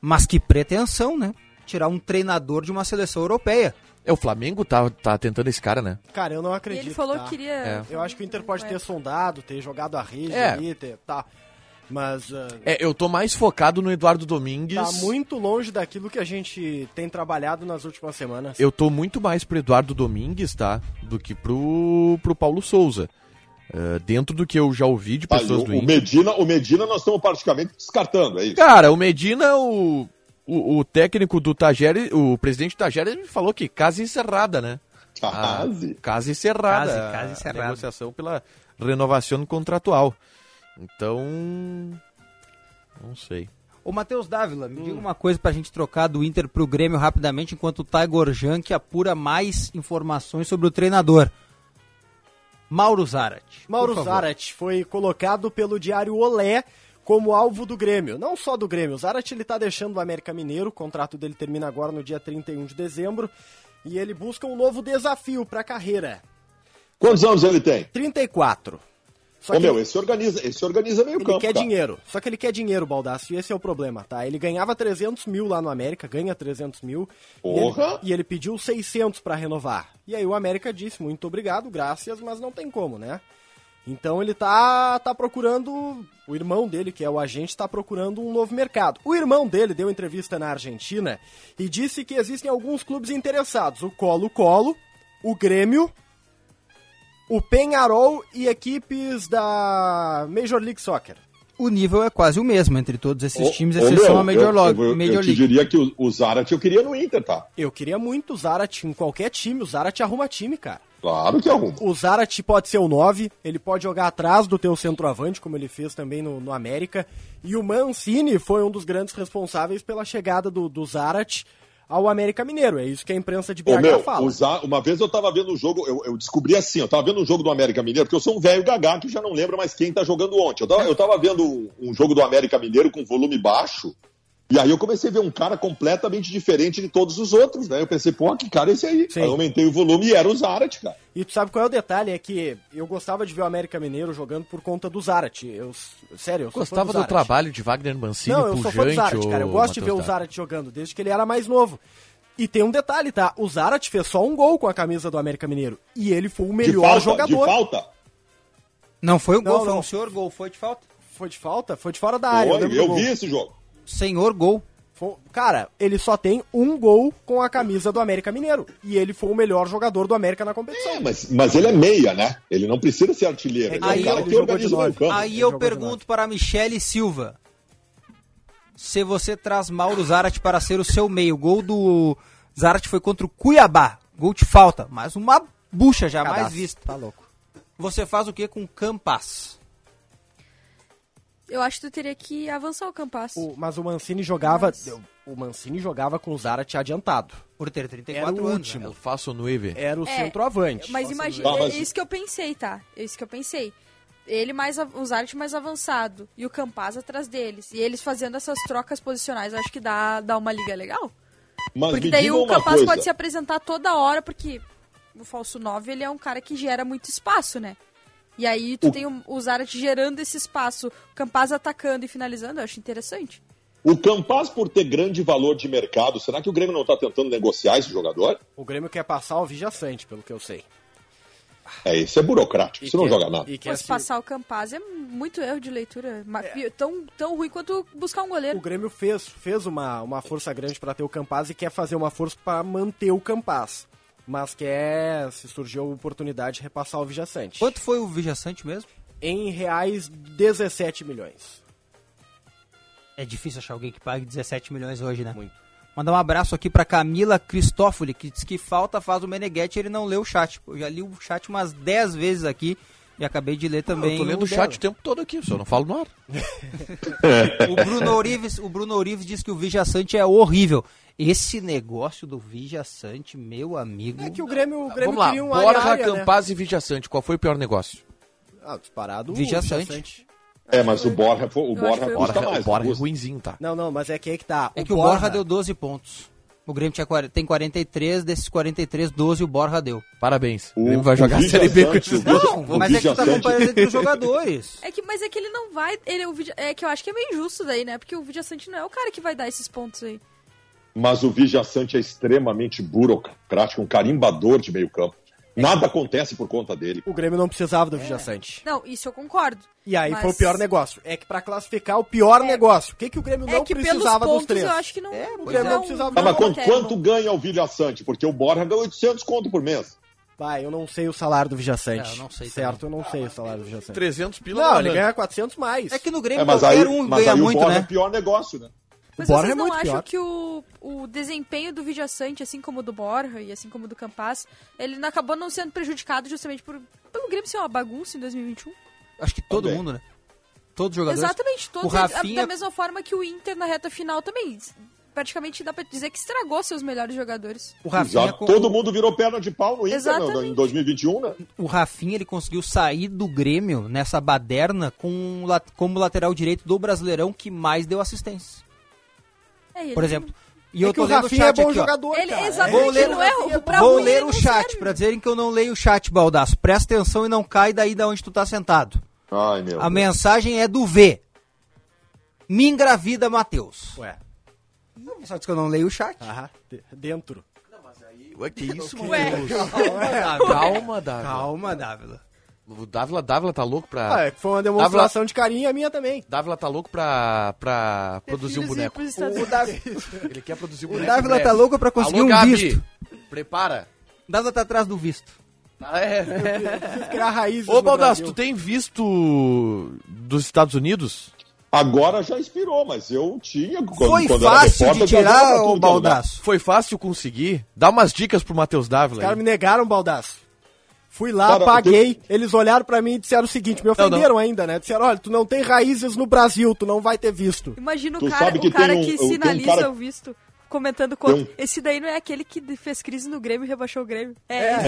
Speaker 2: Mas que pretensão, né? Tirar um treinador de uma seleção europeia.
Speaker 6: É, o Flamengo tá, tá tentando esse cara, né?
Speaker 4: Cara, eu não
Speaker 3: E
Speaker 4: acredito.
Speaker 3: ele falou
Speaker 4: tá?
Speaker 3: que queria.
Speaker 6: É.
Speaker 4: Eu acho que o Inter pode ter sondado, ter jogado a rede
Speaker 6: É.
Speaker 4: ali, ter, tá. Mas ah,
Speaker 6: É, eu tô mais focado no Eduardo Domingues.
Speaker 4: tá muito longe daquilo que a gente tem trabalhado nas últimas semanas.
Speaker 6: Eu tô muito mais pro Eduardo Domingues, tá? Do que pro, pro Paulo Souza. É, dentro do que eu já ouvi de
Speaker 5: Tá,
Speaker 6: pessoas
Speaker 5: e
Speaker 6: do
Speaker 5: o, o
Speaker 6: Inter.
Speaker 5: Medina, o Medina nós estamos praticamente descartando, é isso?
Speaker 6: Cara, o Medina, o, o, o técnico do Tagere, o presidente do Tagere, ele falou que casa encerrada, né? A-
Speaker 5: Quase.
Speaker 6: casa encerrada.
Speaker 2: Casa- casa encerrada.
Speaker 6: negociação pela renovação contratual. Então. Não sei.
Speaker 2: Ô, Matheus Dávila, me diga uma coisa pra gente trocar do Inter pro Grêmio rapidamente, enquanto o Tiger Junk apura mais informações sobre o treinador. Mauro Zarat.
Speaker 4: Mauro. Zarat foi colocado pelo Diário Olé como alvo do Grêmio. Não só do Grêmio. O Zarat ele tá deixando o América Mineiro, o contrato dele termina agora no dia 31 de dezembro, e ele busca um novo desafio pra carreira.
Speaker 5: Quantos anos ele tem?
Speaker 4: 34. Só
Speaker 5: Ô,
Speaker 4: que
Speaker 5: meu, esse organiza, esse organiza meio
Speaker 4: ele
Speaker 5: campo,
Speaker 4: quer
Speaker 5: cara.
Speaker 4: dinheiro. Só que ele quer dinheiro, Baldaço, e esse é o problema, tá? Ele ganhava 300 mil lá no América, ganha 300 mil. e ele-
Speaker 5: Porra!
Speaker 4: E ele, pediu 600 pra renovar. E aí o América disse, muito obrigado, graças, mas não tem como, né? Então ele tá, tá procurando. O irmão dele, que é o agente, tá procurando um novo mercado. O irmão dele deu entrevista na Argentina e disse que existem alguns clubes interessados: o Colo-Colo, o Grêmio, o Penharol e equipes da Major League Soccer.
Speaker 2: O nível é quase o mesmo entre todos esses times, exceção a Major,
Speaker 5: eu,
Speaker 2: Log-
Speaker 5: eu, eu,
Speaker 2: Major
Speaker 5: eu te
Speaker 2: League.
Speaker 5: diria que o, o Zarat eu queria no Inter, tá?
Speaker 4: Eu queria muito o Zarat em qualquer time. O Zarat arruma time, cara.
Speaker 5: Claro que arruma.
Speaker 4: O Zarat pode ser o 9, ele pode jogar atrás do teu centroavante, como ele fez também no, no América. E o Mancini foi um dos grandes responsáveis pela chegada do, do Zarat ao América Mineiro. É isso que a imprensa de
Speaker 5: Ô,
Speaker 4: BH
Speaker 5: meu,
Speaker 4: fala.
Speaker 5: o uma vez eu tava vendo um jogo, eu, eu descobri assim, eu tava vendo um jogo do América Mineiro, porque eu sou um velho gagá que já não lembra mais quem tá jogando ontem. Eu tava, eu tava vendo um jogo do América Mineiro com volume baixo, e aí eu comecei a ver um cara completamente diferente de todos os outros, né? Eu pensei, pô, que cara é esse aí?
Speaker 4: Sim.
Speaker 5: Aí eu aumentei o volume e era o Zarat, cara.
Speaker 4: E tu sabe qual é o detalhe? É que eu gostava de ver o América Mineiro jogando por conta do Zarat. Eu, sério, eu sou fã
Speaker 6: Gostava do
Speaker 4: Zarat.
Speaker 6: trabalho de Wagner Mancini,
Speaker 4: Não, eu sou fã do. Zarat, cara. Eu gosto de ver
Speaker 6: Matheus
Speaker 4: o. Zarat jogando, desde que ele era mais novo. E tem um detalhe, tá? O Zarat fez só um gol com a camisa do América Mineiro. E ele foi o
Speaker 5: De
Speaker 4: melhor
Speaker 5: falta,
Speaker 4: jogador.
Speaker 5: de falta.
Speaker 2: Não foi
Speaker 4: Não,
Speaker 2: gol, foi
Speaker 4: não.
Speaker 2: um senhor gol. Foi de falta?
Speaker 4: Foi de falta? Foi de fora da área.
Speaker 5: Foi,
Speaker 4: do
Speaker 5: eu
Speaker 4: gol.
Speaker 5: vi esse jogo.
Speaker 2: Senhor gol.
Speaker 4: Cara, ele só tem um gol com a camisa do América Mineiro. E ele foi o melhor jogador do América na competição.
Speaker 5: É, mas, mas ele é meia, né? Ele não precisa ser artilheiro.
Speaker 4: É
Speaker 5: Ele
Speaker 4: que
Speaker 5: é
Speaker 2: aí
Speaker 5: um cara
Speaker 2: ele
Speaker 5: que
Speaker 4: jogou de
Speaker 5: organiza o campo.
Speaker 2: Aí
Speaker 4: ele
Speaker 2: eu
Speaker 4: jogou de
Speaker 2: pergunto para a Michele Silva. Se você traz Mauro Zarat para ser o seu meio. O gol do Zarat foi contra o Cuiabá. Gol de falta. Mas uma bucha jamais
Speaker 4: Cadastro.
Speaker 2: vista.
Speaker 4: Tá louco.
Speaker 2: Você faz o que com Campas?
Speaker 3: Eu acho que tu teria que avançar o Campas.
Speaker 4: O- mas o Mancini jogava.
Speaker 3: Mas-
Speaker 4: O Mancini jogava com o Zarat adiantado.
Speaker 2: Por ter
Speaker 4: Era
Speaker 2: 34
Speaker 4: o
Speaker 2: anos.
Speaker 4: último.
Speaker 2: né?
Speaker 6: Faço nueve.
Speaker 4: Era o
Speaker 3: É,
Speaker 4: centroavante.
Speaker 3: Mas imagina, é isso que eu pensei, tá? É isso que eu pensei. Ele mais, o Zarat mais avançado e o Campaz atrás deles. E eles fazendo essas trocas posicionais, eu acho que dá, dá uma liga legal.
Speaker 5: Mas
Speaker 3: Porque daí o Campaz
Speaker 5: coisa.
Speaker 3: pode se apresentar toda hora, porque o falso 9 ele é um cara que gera muito espaço, né? E aí tu
Speaker 5: O-
Speaker 3: tem o, o Zarat gerando esse espaço, o Campaz atacando e finalizando, eu acho interessante.
Speaker 5: O Campas, por ter grande valor de mercado, será que o Grêmio não está tentando negociar esse jogador?
Speaker 4: O Grêmio quer passar o Vija Sante, pelo que eu sei.
Speaker 5: É, isso é burocrático,
Speaker 4: E
Speaker 5: isso não
Speaker 4: quer-
Speaker 5: joga nada.
Speaker 4: E quer
Speaker 3: Mas
Speaker 4: se-
Speaker 3: passar o Campaz é muito erro de leitura. ma- Tão, tão ruim quanto buscar um goleiro.
Speaker 4: O Grêmio fez, fez uma, uma força grande para ter o Campaz e quer fazer uma força para manter o Campaz. Mas quer, se surgiu a oportunidade, repassar o Vija Sante.
Speaker 2: Quanto foi o Vijaçante mesmo?
Speaker 4: Em reais, 17 milhões.
Speaker 2: É difícil achar alguém que pague 17 milhões hoje, né?
Speaker 4: Muito.
Speaker 2: Mandar um abraço aqui pra Camila Cristófoli, que diz que falta faz o Meneghetti ele não leu o chat. Eu já li o chat umas 10 vezes aqui e acabei de ler também.
Speaker 6: eu tô lendo o
Speaker 2: dela.
Speaker 6: chat o tempo todo aqui, só não falo no ar.
Speaker 2: O Bruno Orives, o Bruno Orives diz que o Vijaçante é horrível. Esse negócio do Vijaçante, meu amigo.
Speaker 4: É que o Grêmio, o Grêmio
Speaker 6: Vamos lá,
Speaker 4: queria um
Speaker 6: Borja,
Speaker 4: área, né?
Speaker 6: Campaz e Vijaçante, qual foi o pior negócio?
Speaker 4: Ah, disparado. o
Speaker 2: Vija
Speaker 4: Vija
Speaker 2: Sante.
Speaker 4: Sante.
Speaker 5: É, mas o Borja, foi- o Borja
Speaker 3: o
Speaker 6: Borja,
Speaker 5: mais.
Speaker 6: o Borja é
Speaker 5: custa.
Speaker 6: ruinzinho, tá?
Speaker 4: Não, não, mas é que aí que tá.
Speaker 2: É que o Borja deu 12 pontos. O Grêmio tinha, 40 tem 43, desses 43, 12 o Borja deu.
Speaker 6: Parabéns. O
Speaker 5: O-
Speaker 6: Grêmio vai
Speaker 5: o
Speaker 6: jogar a Série B com
Speaker 5: Sante,
Speaker 6: esses
Speaker 5: o
Speaker 2: Não,
Speaker 5: o
Speaker 2: mas é que tu tá comparando entre os jogadores.
Speaker 3: É que, mas é que ele não vai. Ele, o é que eu acho que é meio injusto daí, né? Porque o Vidia Sante não é o cara que vai dar esses pontos aí.
Speaker 5: Mas o Vijaçante é extremamente burocrático, um carimbador de meio campo. Nada acontece por conta dele.
Speaker 4: O Grêmio não precisava do Vija Sante.
Speaker 3: Não, isso eu concordo.
Speaker 4: E aí
Speaker 3: Mas-
Speaker 4: foi o pior negócio. É que pra classificar o pior negócio, o que, que o Grêmio
Speaker 3: É
Speaker 4: não
Speaker 3: que pelos
Speaker 4: precisava dos três?
Speaker 3: eu acho que não.
Speaker 4: É, o
Speaker 3: não,
Speaker 4: Grêmio não precisava-
Speaker 5: Ah, mas quanto, quanto ganha o Vijaçante? Porque o Borja ganha 800 conto por mês.
Speaker 4: Vai, eu não sei o salário do Vija Sante.
Speaker 2: É, eu não sei
Speaker 4: Certo, eu não sei o salário do Vija Sante.
Speaker 6: 300 pila
Speaker 4: Não, ele ganha 400 mais.
Speaker 2: É que no Grêmio
Speaker 5: É, mas aí,
Speaker 2: qualquer um
Speaker 5: mas
Speaker 2: ganha
Speaker 5: aí o
Speaker 2: muito,
Speaker 5: Borja é
Speaker 2: né?
Speaker 5: pior negócio, né?
Speaker 3: Mas
Speaker 4: Borja
Speaker 3: vocês
Speaker 4: é
Speaker 3: não
Speaker 4: muito
Speaker 3: acham
Speaker 4: pior.
Speaker 3: que o, o desempenho do Vidia Sante, assim como o do Borja e assim como o do Campaz, ele não- acabou não sendo prejudicado justamente por, pelo Grêmio ser uma bagunça em 2021?
Speaker 2: Acho que todo
Speaker 5: Também.
Speaker 2: mundo, né? Todos os jogadores.
Speaker 3: Exatamente, todos
Speaker 2: O Rafinha-
Speaker 3: da mesma forma que o Inter na reta final também. Praticamente dá pra dizer que estragou seus melhores jogadores.
Speaker 2: O Rafinha,
Speaker 5: Exato.
Speaker 2: com-
Speaker 5: Todo mundo virou perna de pau no Inter em 2021, né?
Speaker 2: o Rafinha ele conseguiu sair do Grêmio nessa baderna com, como lateral direito do Brasileirão que mais deu assistência.
Speaker 3: É, ele-
Speaker 2: Por exemplo. E
Speaker 4: É
Speaker 2: eu
Speaker 4: que
Speaker 2: tô
Speaker 4: o
Speaker 2: lendo o
Speaker 4: Rafinha é bom
Speaker 2: aqui, ó.
Speaker 4: jogador,
Speaker 3: Ele,
Speaker 4: cara.
Speaker 3: exatamente,
Speaker 2: Vou ler-
Speaker 3: não é, pra
Speaker 2: Vou ler
Speaker 3: ele
Speaker 2: o
Speaker 3: não
Speaker 2: chat
Speaker 3: serve.
Speaker 2: pra dizerem que eu não leio o chat, Baldaço. Presta atenção e não cai daí da onde tu tá sentado.
Speaker 5: Ai, meu
Speaker 2: A
Speaker 5: Deus.
Speaker 2: mensagem é do V. Me engravida, Matheus.
Speaker 4: Ué,
Speaker 2: Só diz que eu não leio o chat.
Speaker 4: aham, de- dentro.
Speaker 6: Ué, que isso, mano?
Speaker 3: Ué.
Speaker 6: Calma, Dávila.
Speaker 2: Calma, Dávila.
Speaker 6: O Dávila, Dávila tá louco pra...
Speaker 4: Ah, é foi uma demonstração de carinho e a minha também.
Speaker 6: Dávila tá louco pra, pra produzir um boneco.
Speaker 2: O. Davi-
Speaker 6: Ele quer produzir um
Speaker 2: o
Speaker 6: boneco.
Speaker 2: Dávila
Speaker 6: em
Speaker 2: tá louco pra conseguir
Speaker 6: Alô,
Speaker 2: um
Speaker 6: Gabi,
Speaker 2: visto.
Speaker 6: Prepara.
Speaker 2: O Dávila tá atrás do visto.
Speaker 6: Ah, é.
Speaker 4: Criar raízes
Speaker 6: Ô, Baldasso, tu tem visto dos Estados Unidos?
Speaker 5: Agora já expirou, mas eu tinha. Quando,
Speaker 2: Foi
Speaker 5: quando era
Speaker 2: fácil
Speaker 5: repórter,
Speaker 2: de tirar o
Speaker 5: é lugar.
Speaker 2: Baldaço.
Speaker 6: Foi fácil conseguir? Dá umas dicas pro Matheus Dávila.
Speaker 4: Os caras me negaram, Baldaço. Fui lá,
Speaker 5: Cara,
Speaker 4: paguei, eles olharam pra mim e disseram o seguinte, me
Speaker 6: Não, não.
Speaker 4: ofenderam ainda, né? Disseram, olha, tu não tem raízes no Brasil, tu não vai ter visto.
Speaker 3: Imagina o
Speaker 5: Tu
Speaker 3: cara,
Speaker 5: que
Speaker 3: o cara
Speaker 5: um-
Speaker 3: que
Speaker 5: tem um
Speaker 3: sinaliza
Speaker 5: cara-
Speaker 3: o visto comentando contra.
Speaker 5: Tem um-
Speaker 3: Esse daí não é aquele que fez crise no Grêmio e rebaixou o Grêmio. É, esse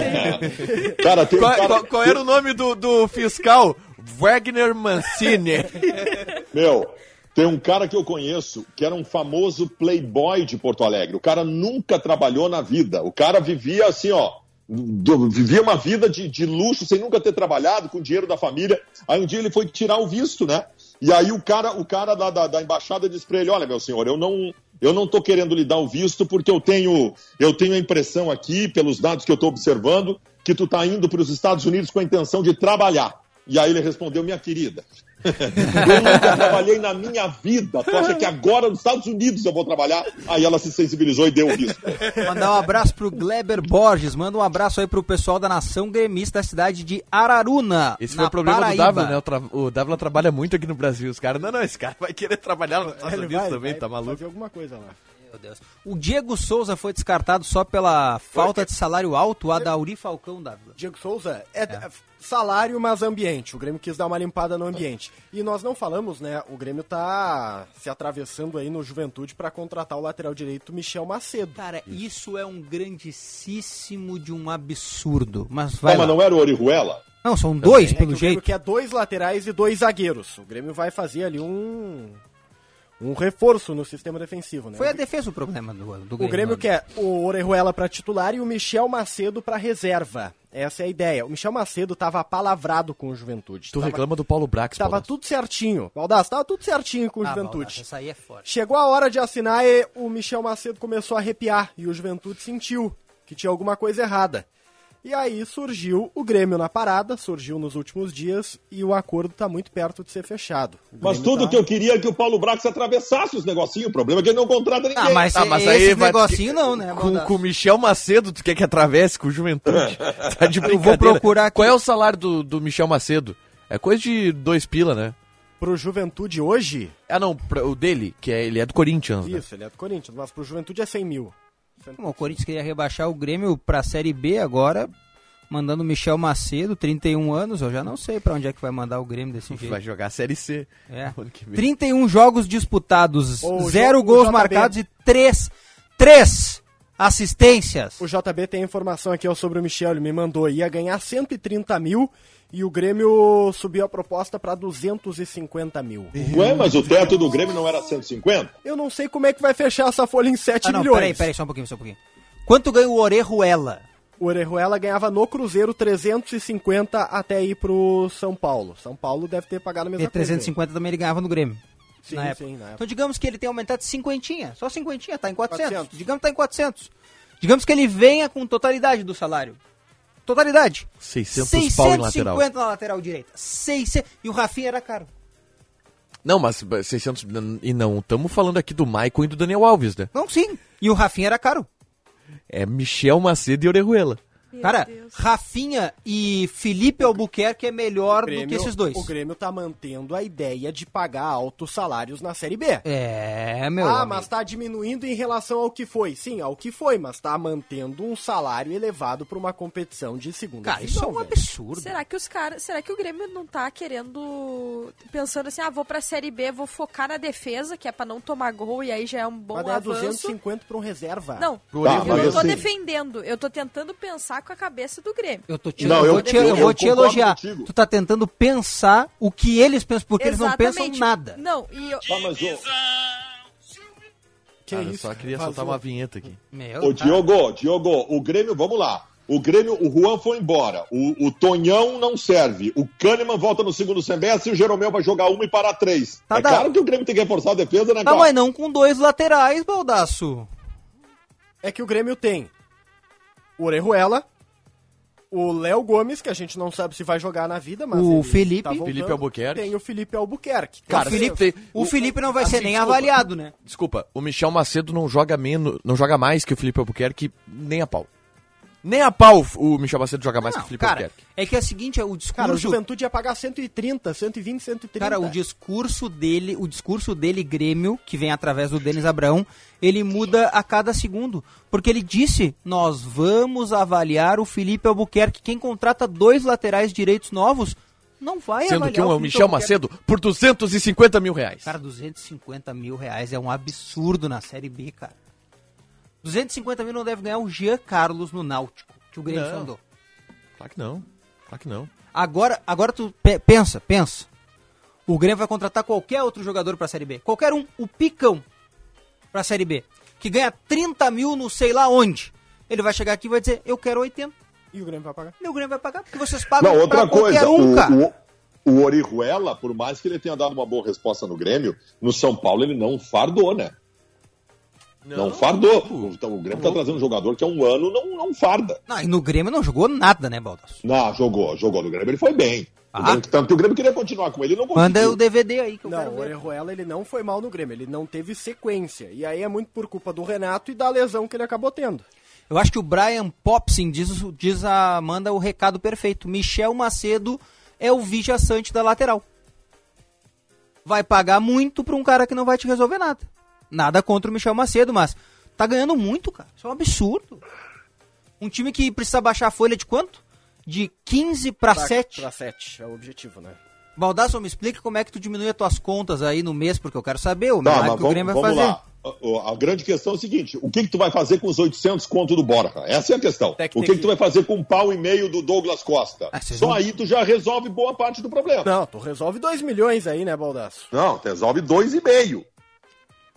Speaker 3: aí.
Speaker 5: Cara, tem um
Speaker 6: Qual,
Speaker 5: cara.
Speaker 6: qual- qual era o nome do, do fiscal? Wagner Mancini.
Speaker 5: Meu, tem um cara que eu conheço que era um famoso playboy de Porto Alegre. O cara nunca trabalhou na vida. O cara vivia assim, ó. Vivia uma vida de, de luxo sem nunca ter trabalhado, com dinheiro da família. Aí um dia ele foi tirar o visto, né? E aí o cara, o cara da, da, da embaixada disse pra ele: Olha, meu senhor, eu não, eu não tô querendo lhe dar o visto porque eu tenho, eu tenho a impressão aqui, pelos dados que eu tô observando, que tu tá indo para os Estados Unidos com a intenção de trabalhar. E aí ele respondeu: Minha querida, eu nunca trabalhei na minha vida. Tu acha que agora nos Estados Unidos eu vou trabalhar? Aí ela se sensibilizou e deu o visto.
Speaker 2: Mandar um abraço pro Gleber Borges. Manda um abraço aí pro pessoal da Nação Gremista da cidade de Araruna.
Speaker 6: Esse
Speaker 2: na
Speaker 6: foi o problema
Speaker 2: Paraíba.
Speaker 6: do Dávila, né? O, tra... o Dávila trabalha muito aqui no Brasil. Os caras, não, não, esse cara vai querer trabalhar nos Estados
Speaker 4: Ele
Speaker 6: Unidos
Speaker 4: vai-
Speaker 6: também,
Speaker 4: vai
Speaker 6: tá maluco?
Speaker 4: fazer alguma coisa lá.
Speaker 2: Meu Deus. O Diego Souza foi descartado só pela falta de salário alto, a Dauri Falcão da
Speaker 4: Diego Souza é, é salário, mas ambiente. O Grêmio quis dar uma limpada no ambiente. E nós não falamos, né? O Grêmio tá se atravessando aí no Juventude para contratar o lateral direito Michel Macedo.
Speaker 2: Cara, isso é um grandíssimo de um absurdo. Mas vai
Speaker 5: Não, mas
Speaker 2: lá.
Speaker 5: não era o Orihuela?
Speaker 2: Não, são dois,
Speaker 4: É que
Speaker 2: pelo
Speaker 4: o Grêmio
Speaker 2: jeito.
Speaker 4: quer dois laterais e dois zagueiros. O Grêmio vai fazer ali um um reforço no sistema defensivo, né?
Speaker 2: Foi a defesa o problema do, do
Speaker 4: O Grêmio quer o Orejuela para titular e o Michel Macedo para reserva. Essa é a ideia. O Michel Macedo tava apalavrado com o Juventude.
Speaker 6: Tu
Speaker 4: tava,
Speaker 6: reclama do Paulo Brax,
Speaker 4: Tava
Speaker 6: Paulo.
Speaker 4: tudo certinho. Baldasso, tava tudo certinho com o
Speaker 2: Ah,
Speaker 4: Juventude.
Speaker 2: Baldasso, essa aí é forte.
Speaker 4: Chegou a hora de assinar e o Michel Macedo começou a arrepiar e o Juventude sentiu que tinha alguma coisa errada. E aí surgiu o Grêmio na parada, surgiu nos últimos dias e o acordo tá muito perto de ser fechado.
Speaker 5: Mas tudo
Speaker 4: tá-
Speaker 5: que eu queria é que o Paulo Brax atravessasse os negocinhos. O problema é que ele não contrata ninguém.
Speaker 2: Ah, mas,
Speaker 6: Ah, mas
Speaker 2: esse
Speaker 6: aí vai-
Speaker 2: negocinho não, né?
Speaker 6: Com, com o Michel Macedo, tu quer que atravesse com o Juventude? tá de
Speaker 2: vou
Speaker 6: brincadeira.
Speaker 2: procurar aqui.
Speaker 6: Qual é o salário do, do Michel Macedo? É coisa de dois pila, né?
Speaker 4: Pro Juventude hoje,
Speaker 6: Ah, não, pra- o dele, que é, ele é do Corinthians, né?
Speaker 4: isso, ele é do Corinthians, mas pro Juventude é 100 mil.
Speaker 2: Bom, o Corinthians queria rebaixar o Grêmio pra Série B agora, mandando o Michel Macedo, 31 anos. Eu já não sei pra onde é que vai mandar o Grêmio desse jeito.
Speaker 6: Vai jogar a Série C.
Speaker 2: É.
Speaker 6: ano que vem.
Speaker 2: 31 jogos disputados,
Speaker 4: O
Speaker 2: zero gols marcados e três, três assistências.
Speaker 4: O JB tem informação aqui ó, sobre o Michel, ele me mandou, ia ganhar 130 mil e o Grêmio subiu a proposta para 250 mil.
Speaker 5: Ué, mas o teto do Grêmio não era 150?
Speaker 4: Eu não sei como é que vai fechar essa folha em 7
Speaker 2: Ah, não,
Speaker 4: milhões.
Speaker 2: peraí, peraí, só um pouquinho, só um pouquinho. Quanto ganha o Orejuela?
Speaker 4: O Orejuela ganhava no Cruzeiro 350 até ir pro São Paulo. São Paulo deve ter pagado a mesma
Speaker 2: E 350 também ele ganhava no Grêmio.
Speaker 4: Sim,
Speaker 2: na época.
Speaker 4: sim, na época.
Speaker 2: Então digamos que ele tem aumentado de cinquentinha, só cinquentinha, tá em 400.
Speaker 4: 400.
Speaker 2: Digamos que tá em 400. Digamos que ele venha com totalidade do salário. Totalidade.
Speaker 6: 600 pau em lateral.
Speaker 2: 650 na lateral direita. 600. E o Rafinha era caro.
Speaker 6: Não, mas 600... E não, estamos falando aqui do Maicon e do Daniel Alves, né?
Speaker 2: Não, sim. E o Rafinha era caro.
Speaker 6: É Michel Macedo e Orejuela.
Speaker 3: Meu
Speaker 2: Cara,
Speaker 3: Deus.
Speaker 2: Rafinha e Felipe Albuquerque é melhor do que esses dois.
Speaker 4: O Grêmio tá mantendo a ideia de pagar altos salários na Série B.
Speaker 2: É, meu.
Speaker 4: ah,
Speaker 2: amigo.
Speaker 4: mas tá diminuindo em relação ao que foi. Sim, ao que foi, mas tá mantendo um salário elevado para uma competição de segunda
Speaker 2: Cara, isso é um
Speaker 4: velho.
Speaker 2: absurdo.
Speaker 3: Será que os caras. Será que o Grêmio não tá querendo. Pensando assim, ah, vou pra Série B, vou focar na defesa, que é pra não tomar gol, e aí já é um bom
Speaker 4: Vai dar
Speaker 3: avanço.
Speaker 4: 250 para um reserva.
Speaker 3: Não,
Speaker 6: Pro
Speaker 5: Tá,
Speaker 3: eu
Speaker 5: mas
Speaker 3: não tô
Speaker 5: assim-
Speaker 3: defendendo. Eu tô tentando pensar com a cabeça do Grêmio.
Speaker 2: Eu, tô te,
Speaker 5: Não,
Speaker 2: eu,
Speaker 5: eu-
Speaker 2: vou te,
Speaker 5: eu-
Speaker 2: eu vou
Speaker 5: eu
Speaker 2: te elogiar.
Speaker 5: contigo.
Speaker 2: Tu tá tentando pensar o que eles pensam, porque eles não pensam
Speaker 3: Exatamente.
Speaker 2: nada.
Speaker 3: Não, e eu,
Speaker 5: Tá, mas ô,
Speaker 6: Cara, eu
Speaker 4: isso?
Speaker 6: só queria
Speaker 4: Vazou.
Speaker 6: soltar uma vinheta aqui.
Speaker 2: Meu,
Speaker 5: ô. Diogo, Diogo, o Grêmio, vamos lá. O Grêmio, o Juan foi embora. O, o Tonhão não serve. O Kahneman volta no segundo semestre e o Jeromel vai jogar uma e parar três.
Speaker 2: Tá,
Speaker 5: é
Speaker 2: dá.
Speaker 5: claro que o Grêmio tem que reforçar a defesa, né,
Speaker 2: Tá,
Speaker 5: cara?
Speaker 2: mas não com dois laterais, Baldaço.
Speaker 4: É que o Grêmio tem o Orejuela, o Léo Gomes, que a gente não sabe se vai jogar na vida, mas
Speaker 2: O
Speaker 4: ele
Speaker 2: Felipe.
Speaker 4: tá voltando.
Speaker 6: Felipe Albuquerque.
Speaker 4: Tem o Felipe Albuquerque.
Speaker 6: Cara,
Speaker 2: o Felipe,
Speaker 6: tem-
Speaker 2: o Felipe não vai ser
Speaker 6: assim,
Speaker 2: nem
Speaker 6: desculpa.
Speaker 2: avaliado, né?
Speaker 6: Desculpa, o Michel Macedo não joga menos, não joga mais que o Felipe Albuquerque, nem a pau. Nem a pau o Michel Macedo joga mais que o
Speaker 2: Não,
Speaker 6: Felipe
Speaker 2: cara,
Speaker 6: Albuquerque.
Speaker 2: é que é o seguinte, é o discurso...
Speaker 4: Cara, o Juventude ia pagar 130, 120, 130.
Speaker 2: Cara, o discurso dele, o discurso dele, Grêmio, que vem através do Denis Abraão, ele muda a cada segundo. Porque ele disse, nós vamos avaliar o Felipe Albuquerque. Quem contrata dois laterais direitos novos, não vai
Speaker 6: Sendo
Speaker 2: avaliar
Speaker 6: que um é o Michel
Speaker 2: Albuquerque.
Speaker 6: Macedo por 250 mil reais.
Speaker 2: Cara, 250 mil reais é um absurdo na Série B, cara. 250 mil não deve ganhar o Jean Carlos no Náutico, que o Grêmio
Speaker 6: Não.
Speaker 2: mandou.
Speaker 6: Claro que não. Claro que não.
Speaker 2: Agora, agora tu pe- pensa, pensa. O Grêmio vai contratar qualquer outro jogador pra Série B. Qualquer um, o Picão pra Série B. Que ganha 30 mil no sei lá onde. Ele vai chegar aqui e vai dizer, eu quero 80.
Speaker 4: E o Grêmio vai pagar.
Speaker 2: E o Grêmio vai pagar, porque vocês pagam
Speaker 5: Não, outra
Speaker 2: pra qualquer
Speaker 5: coisa,
Speaker 2: um, cara.
Speaker 5: o, o, o Orihuela, por mais que ele tenha dado uma boa resposta no Grêmio, no São Paulo ele não fardou, né? Não, fardou. Então, o Grêmio tá trazendo um jogador que há um ano não, não farda.
Speaker 2: Não, e no Grêmio não jogou nada, né, Baldasso?
Speaker 5: Não, jogou, jogou no Grêmio, ele foi bem.
Speaker 2: Ah.
Speaker 5: Grêmio- tanto que o Grêmio queria continuar com ele, ele não conseguiu.
Speaker 2: Manda o DVD aí que eu
Speaker 4: Não,
Speaker 2: quero
Speaker 4: o. Orejuela ele não foi mal no Grêmio, ele não teve sequência. E aí é muito por culpa do Renato e da lesão que ele acabou tendo.
Speaker 2: Eu acho que o Brian Popsin diz, diz a, manda o recado perfeito. Michel Macedo é o vice-assante da lateral. Vai pagar muito pra um cara que não vai te resolver nada. Nada contra o Michel Macedo, mas tá ganhando muito, cara. Isso é um absurdo. Um time que precisa baixar a folha de quanto? De 15 para 7.
Speaker 4: Pra 7, é o objetivo, né?
Speaker 2: Baldasso, me explica como é que tu diminui as tuas contas aí no mês, porque eu quero saber o
Speaker 5: Tá,
Speaker 2: milagre
Speaker 5: mas
Speaker 2: que o
Speaker 5: vamos,
Speaker 2: Grêmio vai
Speaker 5: vamos
Speaker 2: fazer.
Speaker 5: lá. A, a grande questão é o seguinte: o que, que tu vai fazer com os 800 conto do Borja? Essa é a questão.
Speaker 4: Que
Speaker 5: o que, que
Speaker 4: que-
Speaker 5: tu vai fazer com um pau e meio do Douglas Costa?
Speaker 2: Ah,
Speaker 5: Só
Speaker 2: vão-
Speaker 5: aí tu já resolve boa parte do problema.
Speaker 4: Não, tu resolve 2 milhões aí, né, Baldaço?
Speaker 5: Não, tu resolve dois e meio.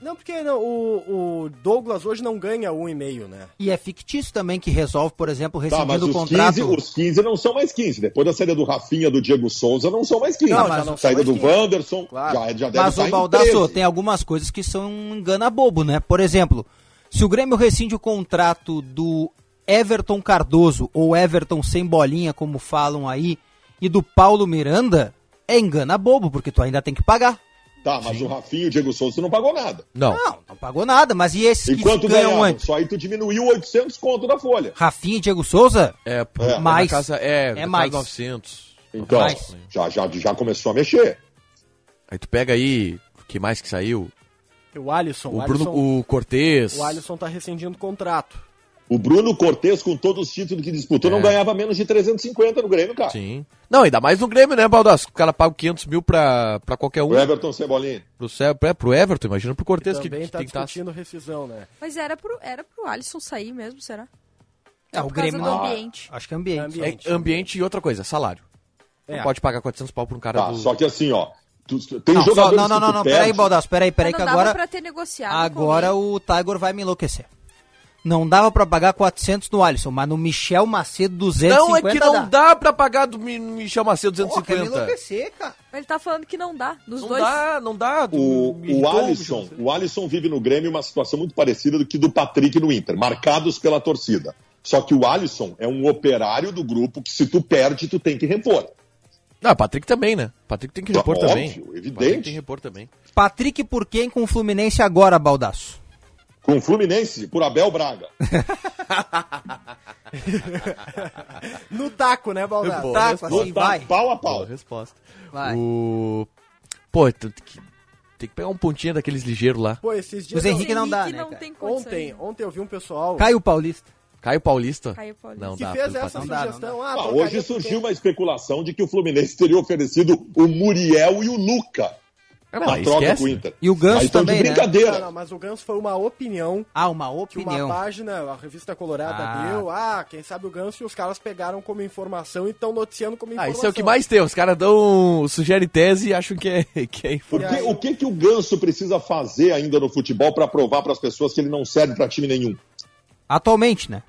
Speaker 4: Não, porque não, o, o Douglas hoje não ganha um e meio, né?
Speaker 2: E é fictício também que resolve, por exemplo,
Speaker 5: Tá, mas
Speaker 2: rescindindo
Speaker 5: os
Speaker 2: o contrato.
Speaker 5: 15, os 15 não são mais 15. Depois da saída do Rafinha, do Diego Souza, não são mais 15.
Speaker 4: Não, já não
Speaker 5: saída
Speaker 4: mais
Speaker 5: do
Speaker 4: 15.
Speaker 5: Wanderson,
Speaker 4: Claro.
Speaker 5: já, já deve
Speaker 2: Mas o Baldasso
Speaker 5: 13.
Speaker 2: tem algumas coisas que são um engana bobo, né? Por exemplo, se o Grêmio rescinde o contrato do Everton Cardoso, ou Everton sem bolinha, como falam aí, e do Paulo Miranda, é engana bobo, porque tu ainda tem que pagar.
Speaker 5: Tá, mas o Rafinha e o Diego Souza não pagou nada.
Speaker 6: Não.
Speaker 2: Não, não pagou nada, mas e esses
Speaker 5: E
Speaker 2: que
Speaker 5: quanto
Speaker 2: ganham
Speaker 5: ganhavam?
Speaker 2: antes?
Speaker 5: Só aí tu diminuiu 800 conto da folha.
Speaker 2: Rafinha e Diego Souza?
Speaker 6: É, por-
Speaker 5: É.
Speaker 6: na
Speaker 2: Mais.
Speaker 6: Casa, é,
Speaker 2: É mais.
Speaker 6: 900.
Speaker 5: Então,
Speaker 2: Mais.
Speaker 5: já, já, já começou a mexer.
Speaker 6: Aí tu pega aí, o que mais que saiu?
Speaker 4: O Alisson,
Speaker 6: O
Speaker 4: o
Speaker 6: Bruno,
Speaker 4: Alisson,
Speaker 6: o Cortez.
Speaker 4: o Alisson tá rescindindo contrato.
Speaker 5: O Bruno Cortes, com todos os títulos que disputou,
Speaker 6: É.
Speaker 5: não ganhava menos de 350 no Grêmio, cara.
Speaker 6: Sim. Não, ainda mais no Grêmio, né, Baldasso? O cara paga 500 mil pra, pra qualquer um.
Speaker 5: O Everton Cebolinha.
Speaker 6: Pro, Cé- é, pro Everton, imagina pro Cortez que,
Speaker 4: Também
Speaker 6: que
Speaker 4: tá
Speaker 6: tem que estar.
Speaker 4: discutindo rescisão, né?
Speaker 3: Mas era pro, era pro Alisson sair mesmo, será?
Speaker 2: É, o
Speaker 3: por causa
Speaker 2: Grêmio
Speaker 3: do
Speaker 2: não.
Speaker 3: ambiente.
Speaker 2: Acho que é ambiente.
Speaker 4: Ambiente.
Speaker 6: É ambiente e outra coisa, salário.
Speaker 4: É.
Speaker 6: Não pode pagar 400 pau pra um cara
Speaker 5: Tá,
Speaker 6: do...
Speaker 5: só que assim, ó. tem
Speaker 2: Não, só-
Speaker 5: jogadores
Speaker 2: não, não,
Speaker 5: que
Speaker 2: não, não,
Speaker 5: perde-
Speaker 2: peraí, Baldasso, peraí, peraí, que
Speaker 3: não dava
Speaker 2: agora,
Speaker 3: pra ter negociado.
Speaker 2: agora o Tiger vai me enlouquecer. Não dava pra pagar 400 no Alisson, mas no Michel Macedo 250
Speaker 6: Não, é que não dá pra pagar do Mi- Michel Macedo
Speaker 2: Pô, quer me
Speaker 6: 250.
Speaker 2: enlouquecer, cara.
Speaker 3: Ele tá falando que não dá, dos
Speaker 6: não
Speaker 3: dois.
Speaker 6: dá, não dá. do-
Speaker 5: O, o Alisson, o Alisson vive no Grêmio uma situação muito parecida do que do Patrick no Inter, marcados pela torcida. Só que o Alisson é um operário do grupo que se tu perde, tu tem que repor.
Speaker 6: Não, o Patrick também, né? O Patrick tem que repor
Speaker 5: Óbvio,
Speaker 6: também.
Speaker 5: evidente.
Speaker 6: O Patrick tem que repor também.
Speaker 2: Patrick por quem com o Fluminense agora, Baldaço?
Speaker 5: Com o Fluminense, por Abel Braga.
Speaker 4: No taco, né, Baldasso?
Speaker 6: Boa
Speaker 2: Tá,
Speaker 6: resposta.
Speaker 2: assim, vai.
Speaker 5: Pau a
Speaker 6: Boa
Speaker 5: pau.
Speaker 6: resposta.
Speaker 2: Vai.
Speaker 6: O... Pô, tu- tem que- pegar um pontinho daqueles ligeiros lá.
Speaker 4: Pô, esses dias...
Speaker 2: Os Henrique não dá,
Speaker 3: Henrique
Speaker 2: né,
Speaker 3: não
Speaker 2: cara?
Speaker 3: tem.
Speaker 4: Ontem, ontem eu vi um pessoal
Speaker 2: Caio Paulista.
Speaker 6: Caio Paulista.
Speaker 3: Caio Paulista.
Speaker 6: Não
Speaker 4: que
Speaker 6: dá.
Speaker 4: fez essa
Speaker 2: não dá, não
Speaker 4: sugestão. Ah,
Speaker 5: Ah, hoje surgiu uma especulação de que o Fluminense teria oferecido o Muriel e o Luca
Speaker 6: Ah,
Speaker 5: na
Speaker 6: não,
Speaker 5: troca
Speaker 6: esquece.
Speaker 5: com o Inter.
Speaker 2: E o Ganso também,
Speaker 5: de
Speaker 2: né?
Speaker 5: brincadeira.
Speaker 4: Não, não, mas o Ganso foi uma opinião
Speaker 2: Ah, uma
Speaker 4: que uma
Speaker 2: opinião.
Speaker 4: página, a revista Colorada
Speaker 2: Ah.
Speaker 4: deu. Ah, quem sabe o Ganso e os caras pegaram como informação e estão noticiando como
Speaker 6: Ah,
Speaker 4: informação.
Speaker 6: isso é o que mais tem. Os caras dão. sugerem tese e acham que é, que é
Speaker 5: O
Speaker 6: informação.
Speaker 5: que, o que que o Ganso precisa fazer ainda no futebol para provar para as pessoas que ele não serve para time nenhum?
Speaker 2: Atualmente, né?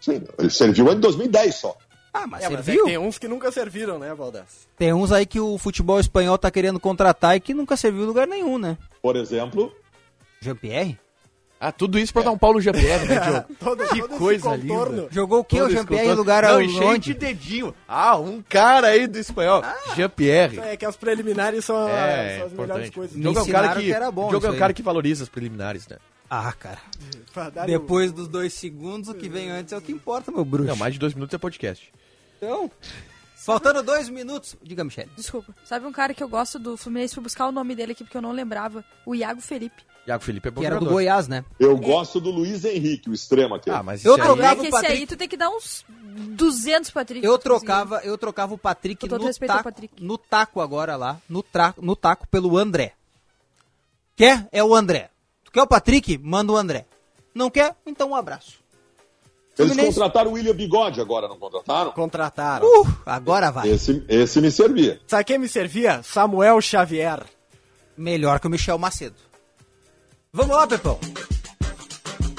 Speaker 5: Sim, ele serviu em 2010 só.
Speaker 2: Ah, mas
Speaker 4: É, mas é
Speaker 2: serviu.
Speaker 4: que tem uns que nunca serviram, né, Valdas?
Speaker 2: Tem uns aí que o futebol espanhol tá querendo contratar e que nunca serviu em lugar nenhum, né?
Speaker 5: Por exemplo,
Speaker 2: Jean-Pierre?
Speaker 6: Ah, tudo isso pra dar um pau no GPR, né, Diogo?
Speaker 4: Todo,
Speaker 6: Que
Speaker 4: todo
Speaker 6: coisa
Speaker 4: contorno.
Speaker 6: linda.
Speaker 2: Jogou o quê, o Jean-Pierre, em lugar
Speaker 6: Não, e cheio de dedinho. Ah, um cara aí do espanhol. Jean-Pierre.
Speaker 4: É que as preliminares são,
Speaker 6: É,
Speaker 4: são as melhores
Speaker 6: importante.
Speaker 4: coisas.
Speaker 2: Me
Speaker 6: Diogo é um cara que,
Speaker 2: que era bom
Speaker 6: Diogo é um
Speaker 2: aí.
Speaker 6: cara que valoriza as preliminares, né?
Speaker 2: Ah, cara. Depois dos dois segundos, o que vem antes é o que importa, meu bruxo.
Speaker 6: Não, mais de dois minutos é podcast.
Speaker 2: Então, faltando dois minutos. Diga, Michele.
Speaker 3: Desculpa. Sabe um cara que eu gosto do Fluminense? Fui buscar o nome dele aqui porque eu não lembrava. O Iago Felipe.
Speaker 6: Iago Felipe é bom
Speaker 2: Que era do. Goiás, né?
Speaker 5: eu gosto do Luiz Henrique, o extremo aqui.
Speaker 6: Ah, mas
Speaker 2: Eu
Speaker 6: aí-
Speaker 2: trocava-
Speaker 3: É que
Speaker 2: o
Speaker 3: esse
Speaker 2: Patrick-
Speaker 3: aí tu tem que dar uns 200 Patrick.
Speaker 2: Eu trocava, eu trocava o Patrick no taco,
Speaker 3: Patrick.
Speaker 2: no taco agora lá, no, tra, no taco pelo André. Quer? É o André. Tu quer o Patrick? Manda o André. Não quer? Então um abraço.
Speaker 5: Eles
Speaker 2: Fluminense-
Speaker 5: contrataram o William Bigode agora, não contrataram?
Speaker 4: Contrataram.
Speaker 2: Uh, agora vai.
Speaker 5: Esse, esse me servia.
Speaker 4: Sabe quem me servia? Samuel Xavier.
Speaker 2: Melhor que o Michel Macedo. Vamos lá, Pepão.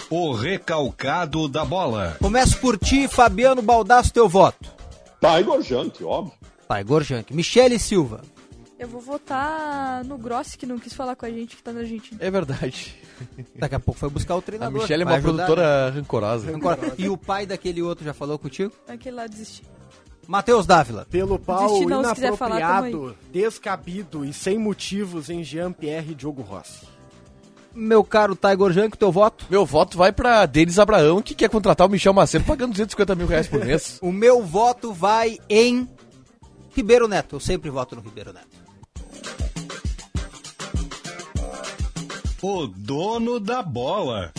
Speaker 1: O recalcado da bola.
Speaker 2: Começo por ti, Fabiano Baldasso, teu voto.
Speaker 5: Tá, Igor Jante, óbvio.
Speaker 2: Pai, Gorjank. Michele Silva.
Speaker 3: Eu vou votar no Grossi, que não quis falar com a gente, que tá na Argentina.
Speaker 6: É verdade.
Speaker 2: Daqui a pouco foi buscar o
Speaker 6: A
Speaker 2: treinador.
Speaker 6: Michelle é
Speaker 2: Vai
Speaker 6: uma
Speaker 2: ajudar,
Speaker 6: produtora rancorosa.
Speaker 2: né? Agora, E o pai daquele outro já falou contigo?
Speaker 3: Aquele lá desistiu.
Speaker 2: Matheus Dávila.
Speaker 4: Pelo pau
Speaker 3: não, se quiser falar,
Speaker 4: inapropriado, descabido e sem motivos em Jean-Pierre Diogo Rossi.
Speaker 2: Meu caro Tiger Jank, teu voto?
Speaker 6: Meu voto vai pra Denis Abraão, que quer contratar o Michel Macedo pagando 250 mil reais por mês.
Speaker 2: O meu voto vai em Ribeiro Neto. Eu sempre voto no Ribeiro Neto.
Speaker 1: O dono da bola.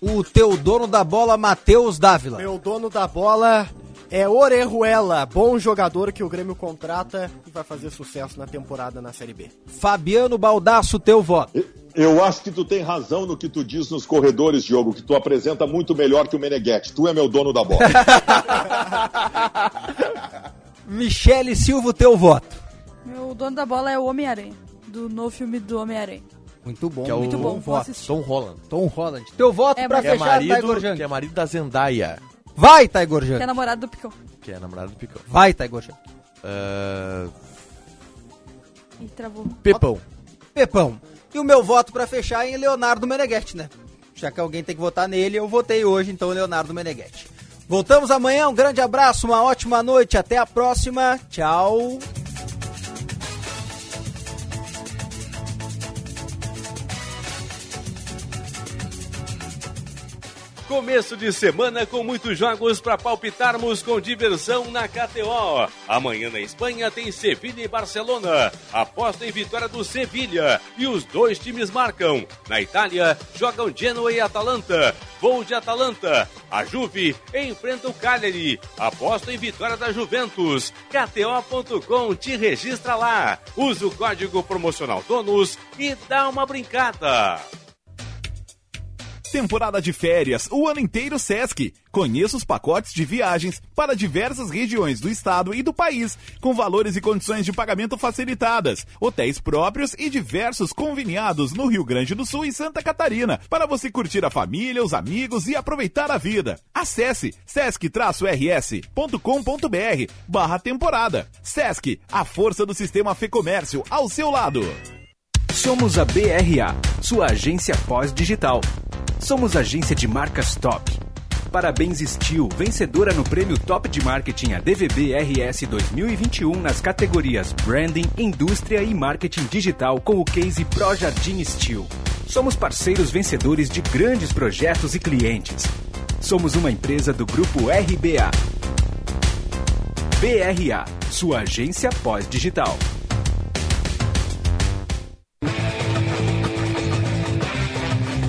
Speaker 2: O teu dono da bola, Matheus Dávila.
Speaker 4: Meu dono da bola é Orejuela, bom jogador que o Grêmio contrata e vai fazer sucesso na temporada na Série B.
Speaker 2: Fabiano Baldasso, teu voto.
Speaker 5: Eu acho que tu tem razão no que tu diz nos corredores, Diogo, que tu apresenta muito melhor que o Meneghetti. Tu é meu dono da bola.
Speaker 2: Michele Silva, teu voto.
Speaker 3: Meu dono da bola é o Homem-Aranha, do novo filme do Homem-Aranha.
Speaker 2: Muito bom,
Speaker 6: Que é o
Speaker 3: Muito bom, vou assistir.
Speaker 6: Tom Holland.
Speaker 2: Tom Holland. Teu voto
Speaker 3: É,
Speaker 2: pra
Speaker 3: mas-
Speaker 6: Que é,
Speaker 2: fechar, Taigor
Speaker 6: marido,
Speaker 2: Jang.
Speaker 6: que é marido da Zendaya,
Speaker 2: Vai, Taigor
Speaker 3: Que é namorado do Picão.
Speaker 6: que é namorada do Picão.
Speaker 2: Vai, Taigor Jang.
Speaker 6: Ah,
Speaker 3: E travou.
Speaker 6: Pepão.
Speaker 2: Pepão. E o meu voto pra fechar é em Leonardo Meneghetti, né? Já que alguém tem que votar nele, eu votei hoje, então Leonardo Meneghetti. Voltamos amanhã, um grande abraço, uma ótima noite, até a próxima. Tchau.
Speaker 7: Começo de semana com muitos jogos para palpitarmos com diversão na KTO. Amanhã na Espanha tem Sevilha e Barcelona. Aposta em vitória do Sevilha e os dois times marcam. Na Itália jogam Genoa e Atalanta. Voo de Atalanta. A Juve enfrenta o Cagliari. Aposta em vitória da Juventus. KTO.com te registra lá. Usa o código promocional DONUS e dá uma brincada.
Speaker 1: Temporada de férias, o ano inteiro Sesc. Conheça os pacotes de viagens para diversas regiões do estado e do país, com valores e condições de pagamento facilitadas, hotéis próprios e diversos conveniados no Rio Grande do Sul e Santa Catarina, para você curtir a família, os amigos e aproveitar a vida. Acesse sesc-rs.com.br barra temporada. Sesc, a força do sistema Fê Comércio ao seu lado.
Speaker 8: Somos a BRA, sua agência pós-digital. Somos agência de marcas top. Parabéns Steel, vencedora no prêmio Top de Marketing ADVB RS 2021 nas categorias Branding, Indústria e Marketing Digital com o case Pro Jardim Steel. Somos parceiros vencedores de grandes projetos e clientes. Somos uma empresa do grupo RBA. BRA, sua agência pós-digital.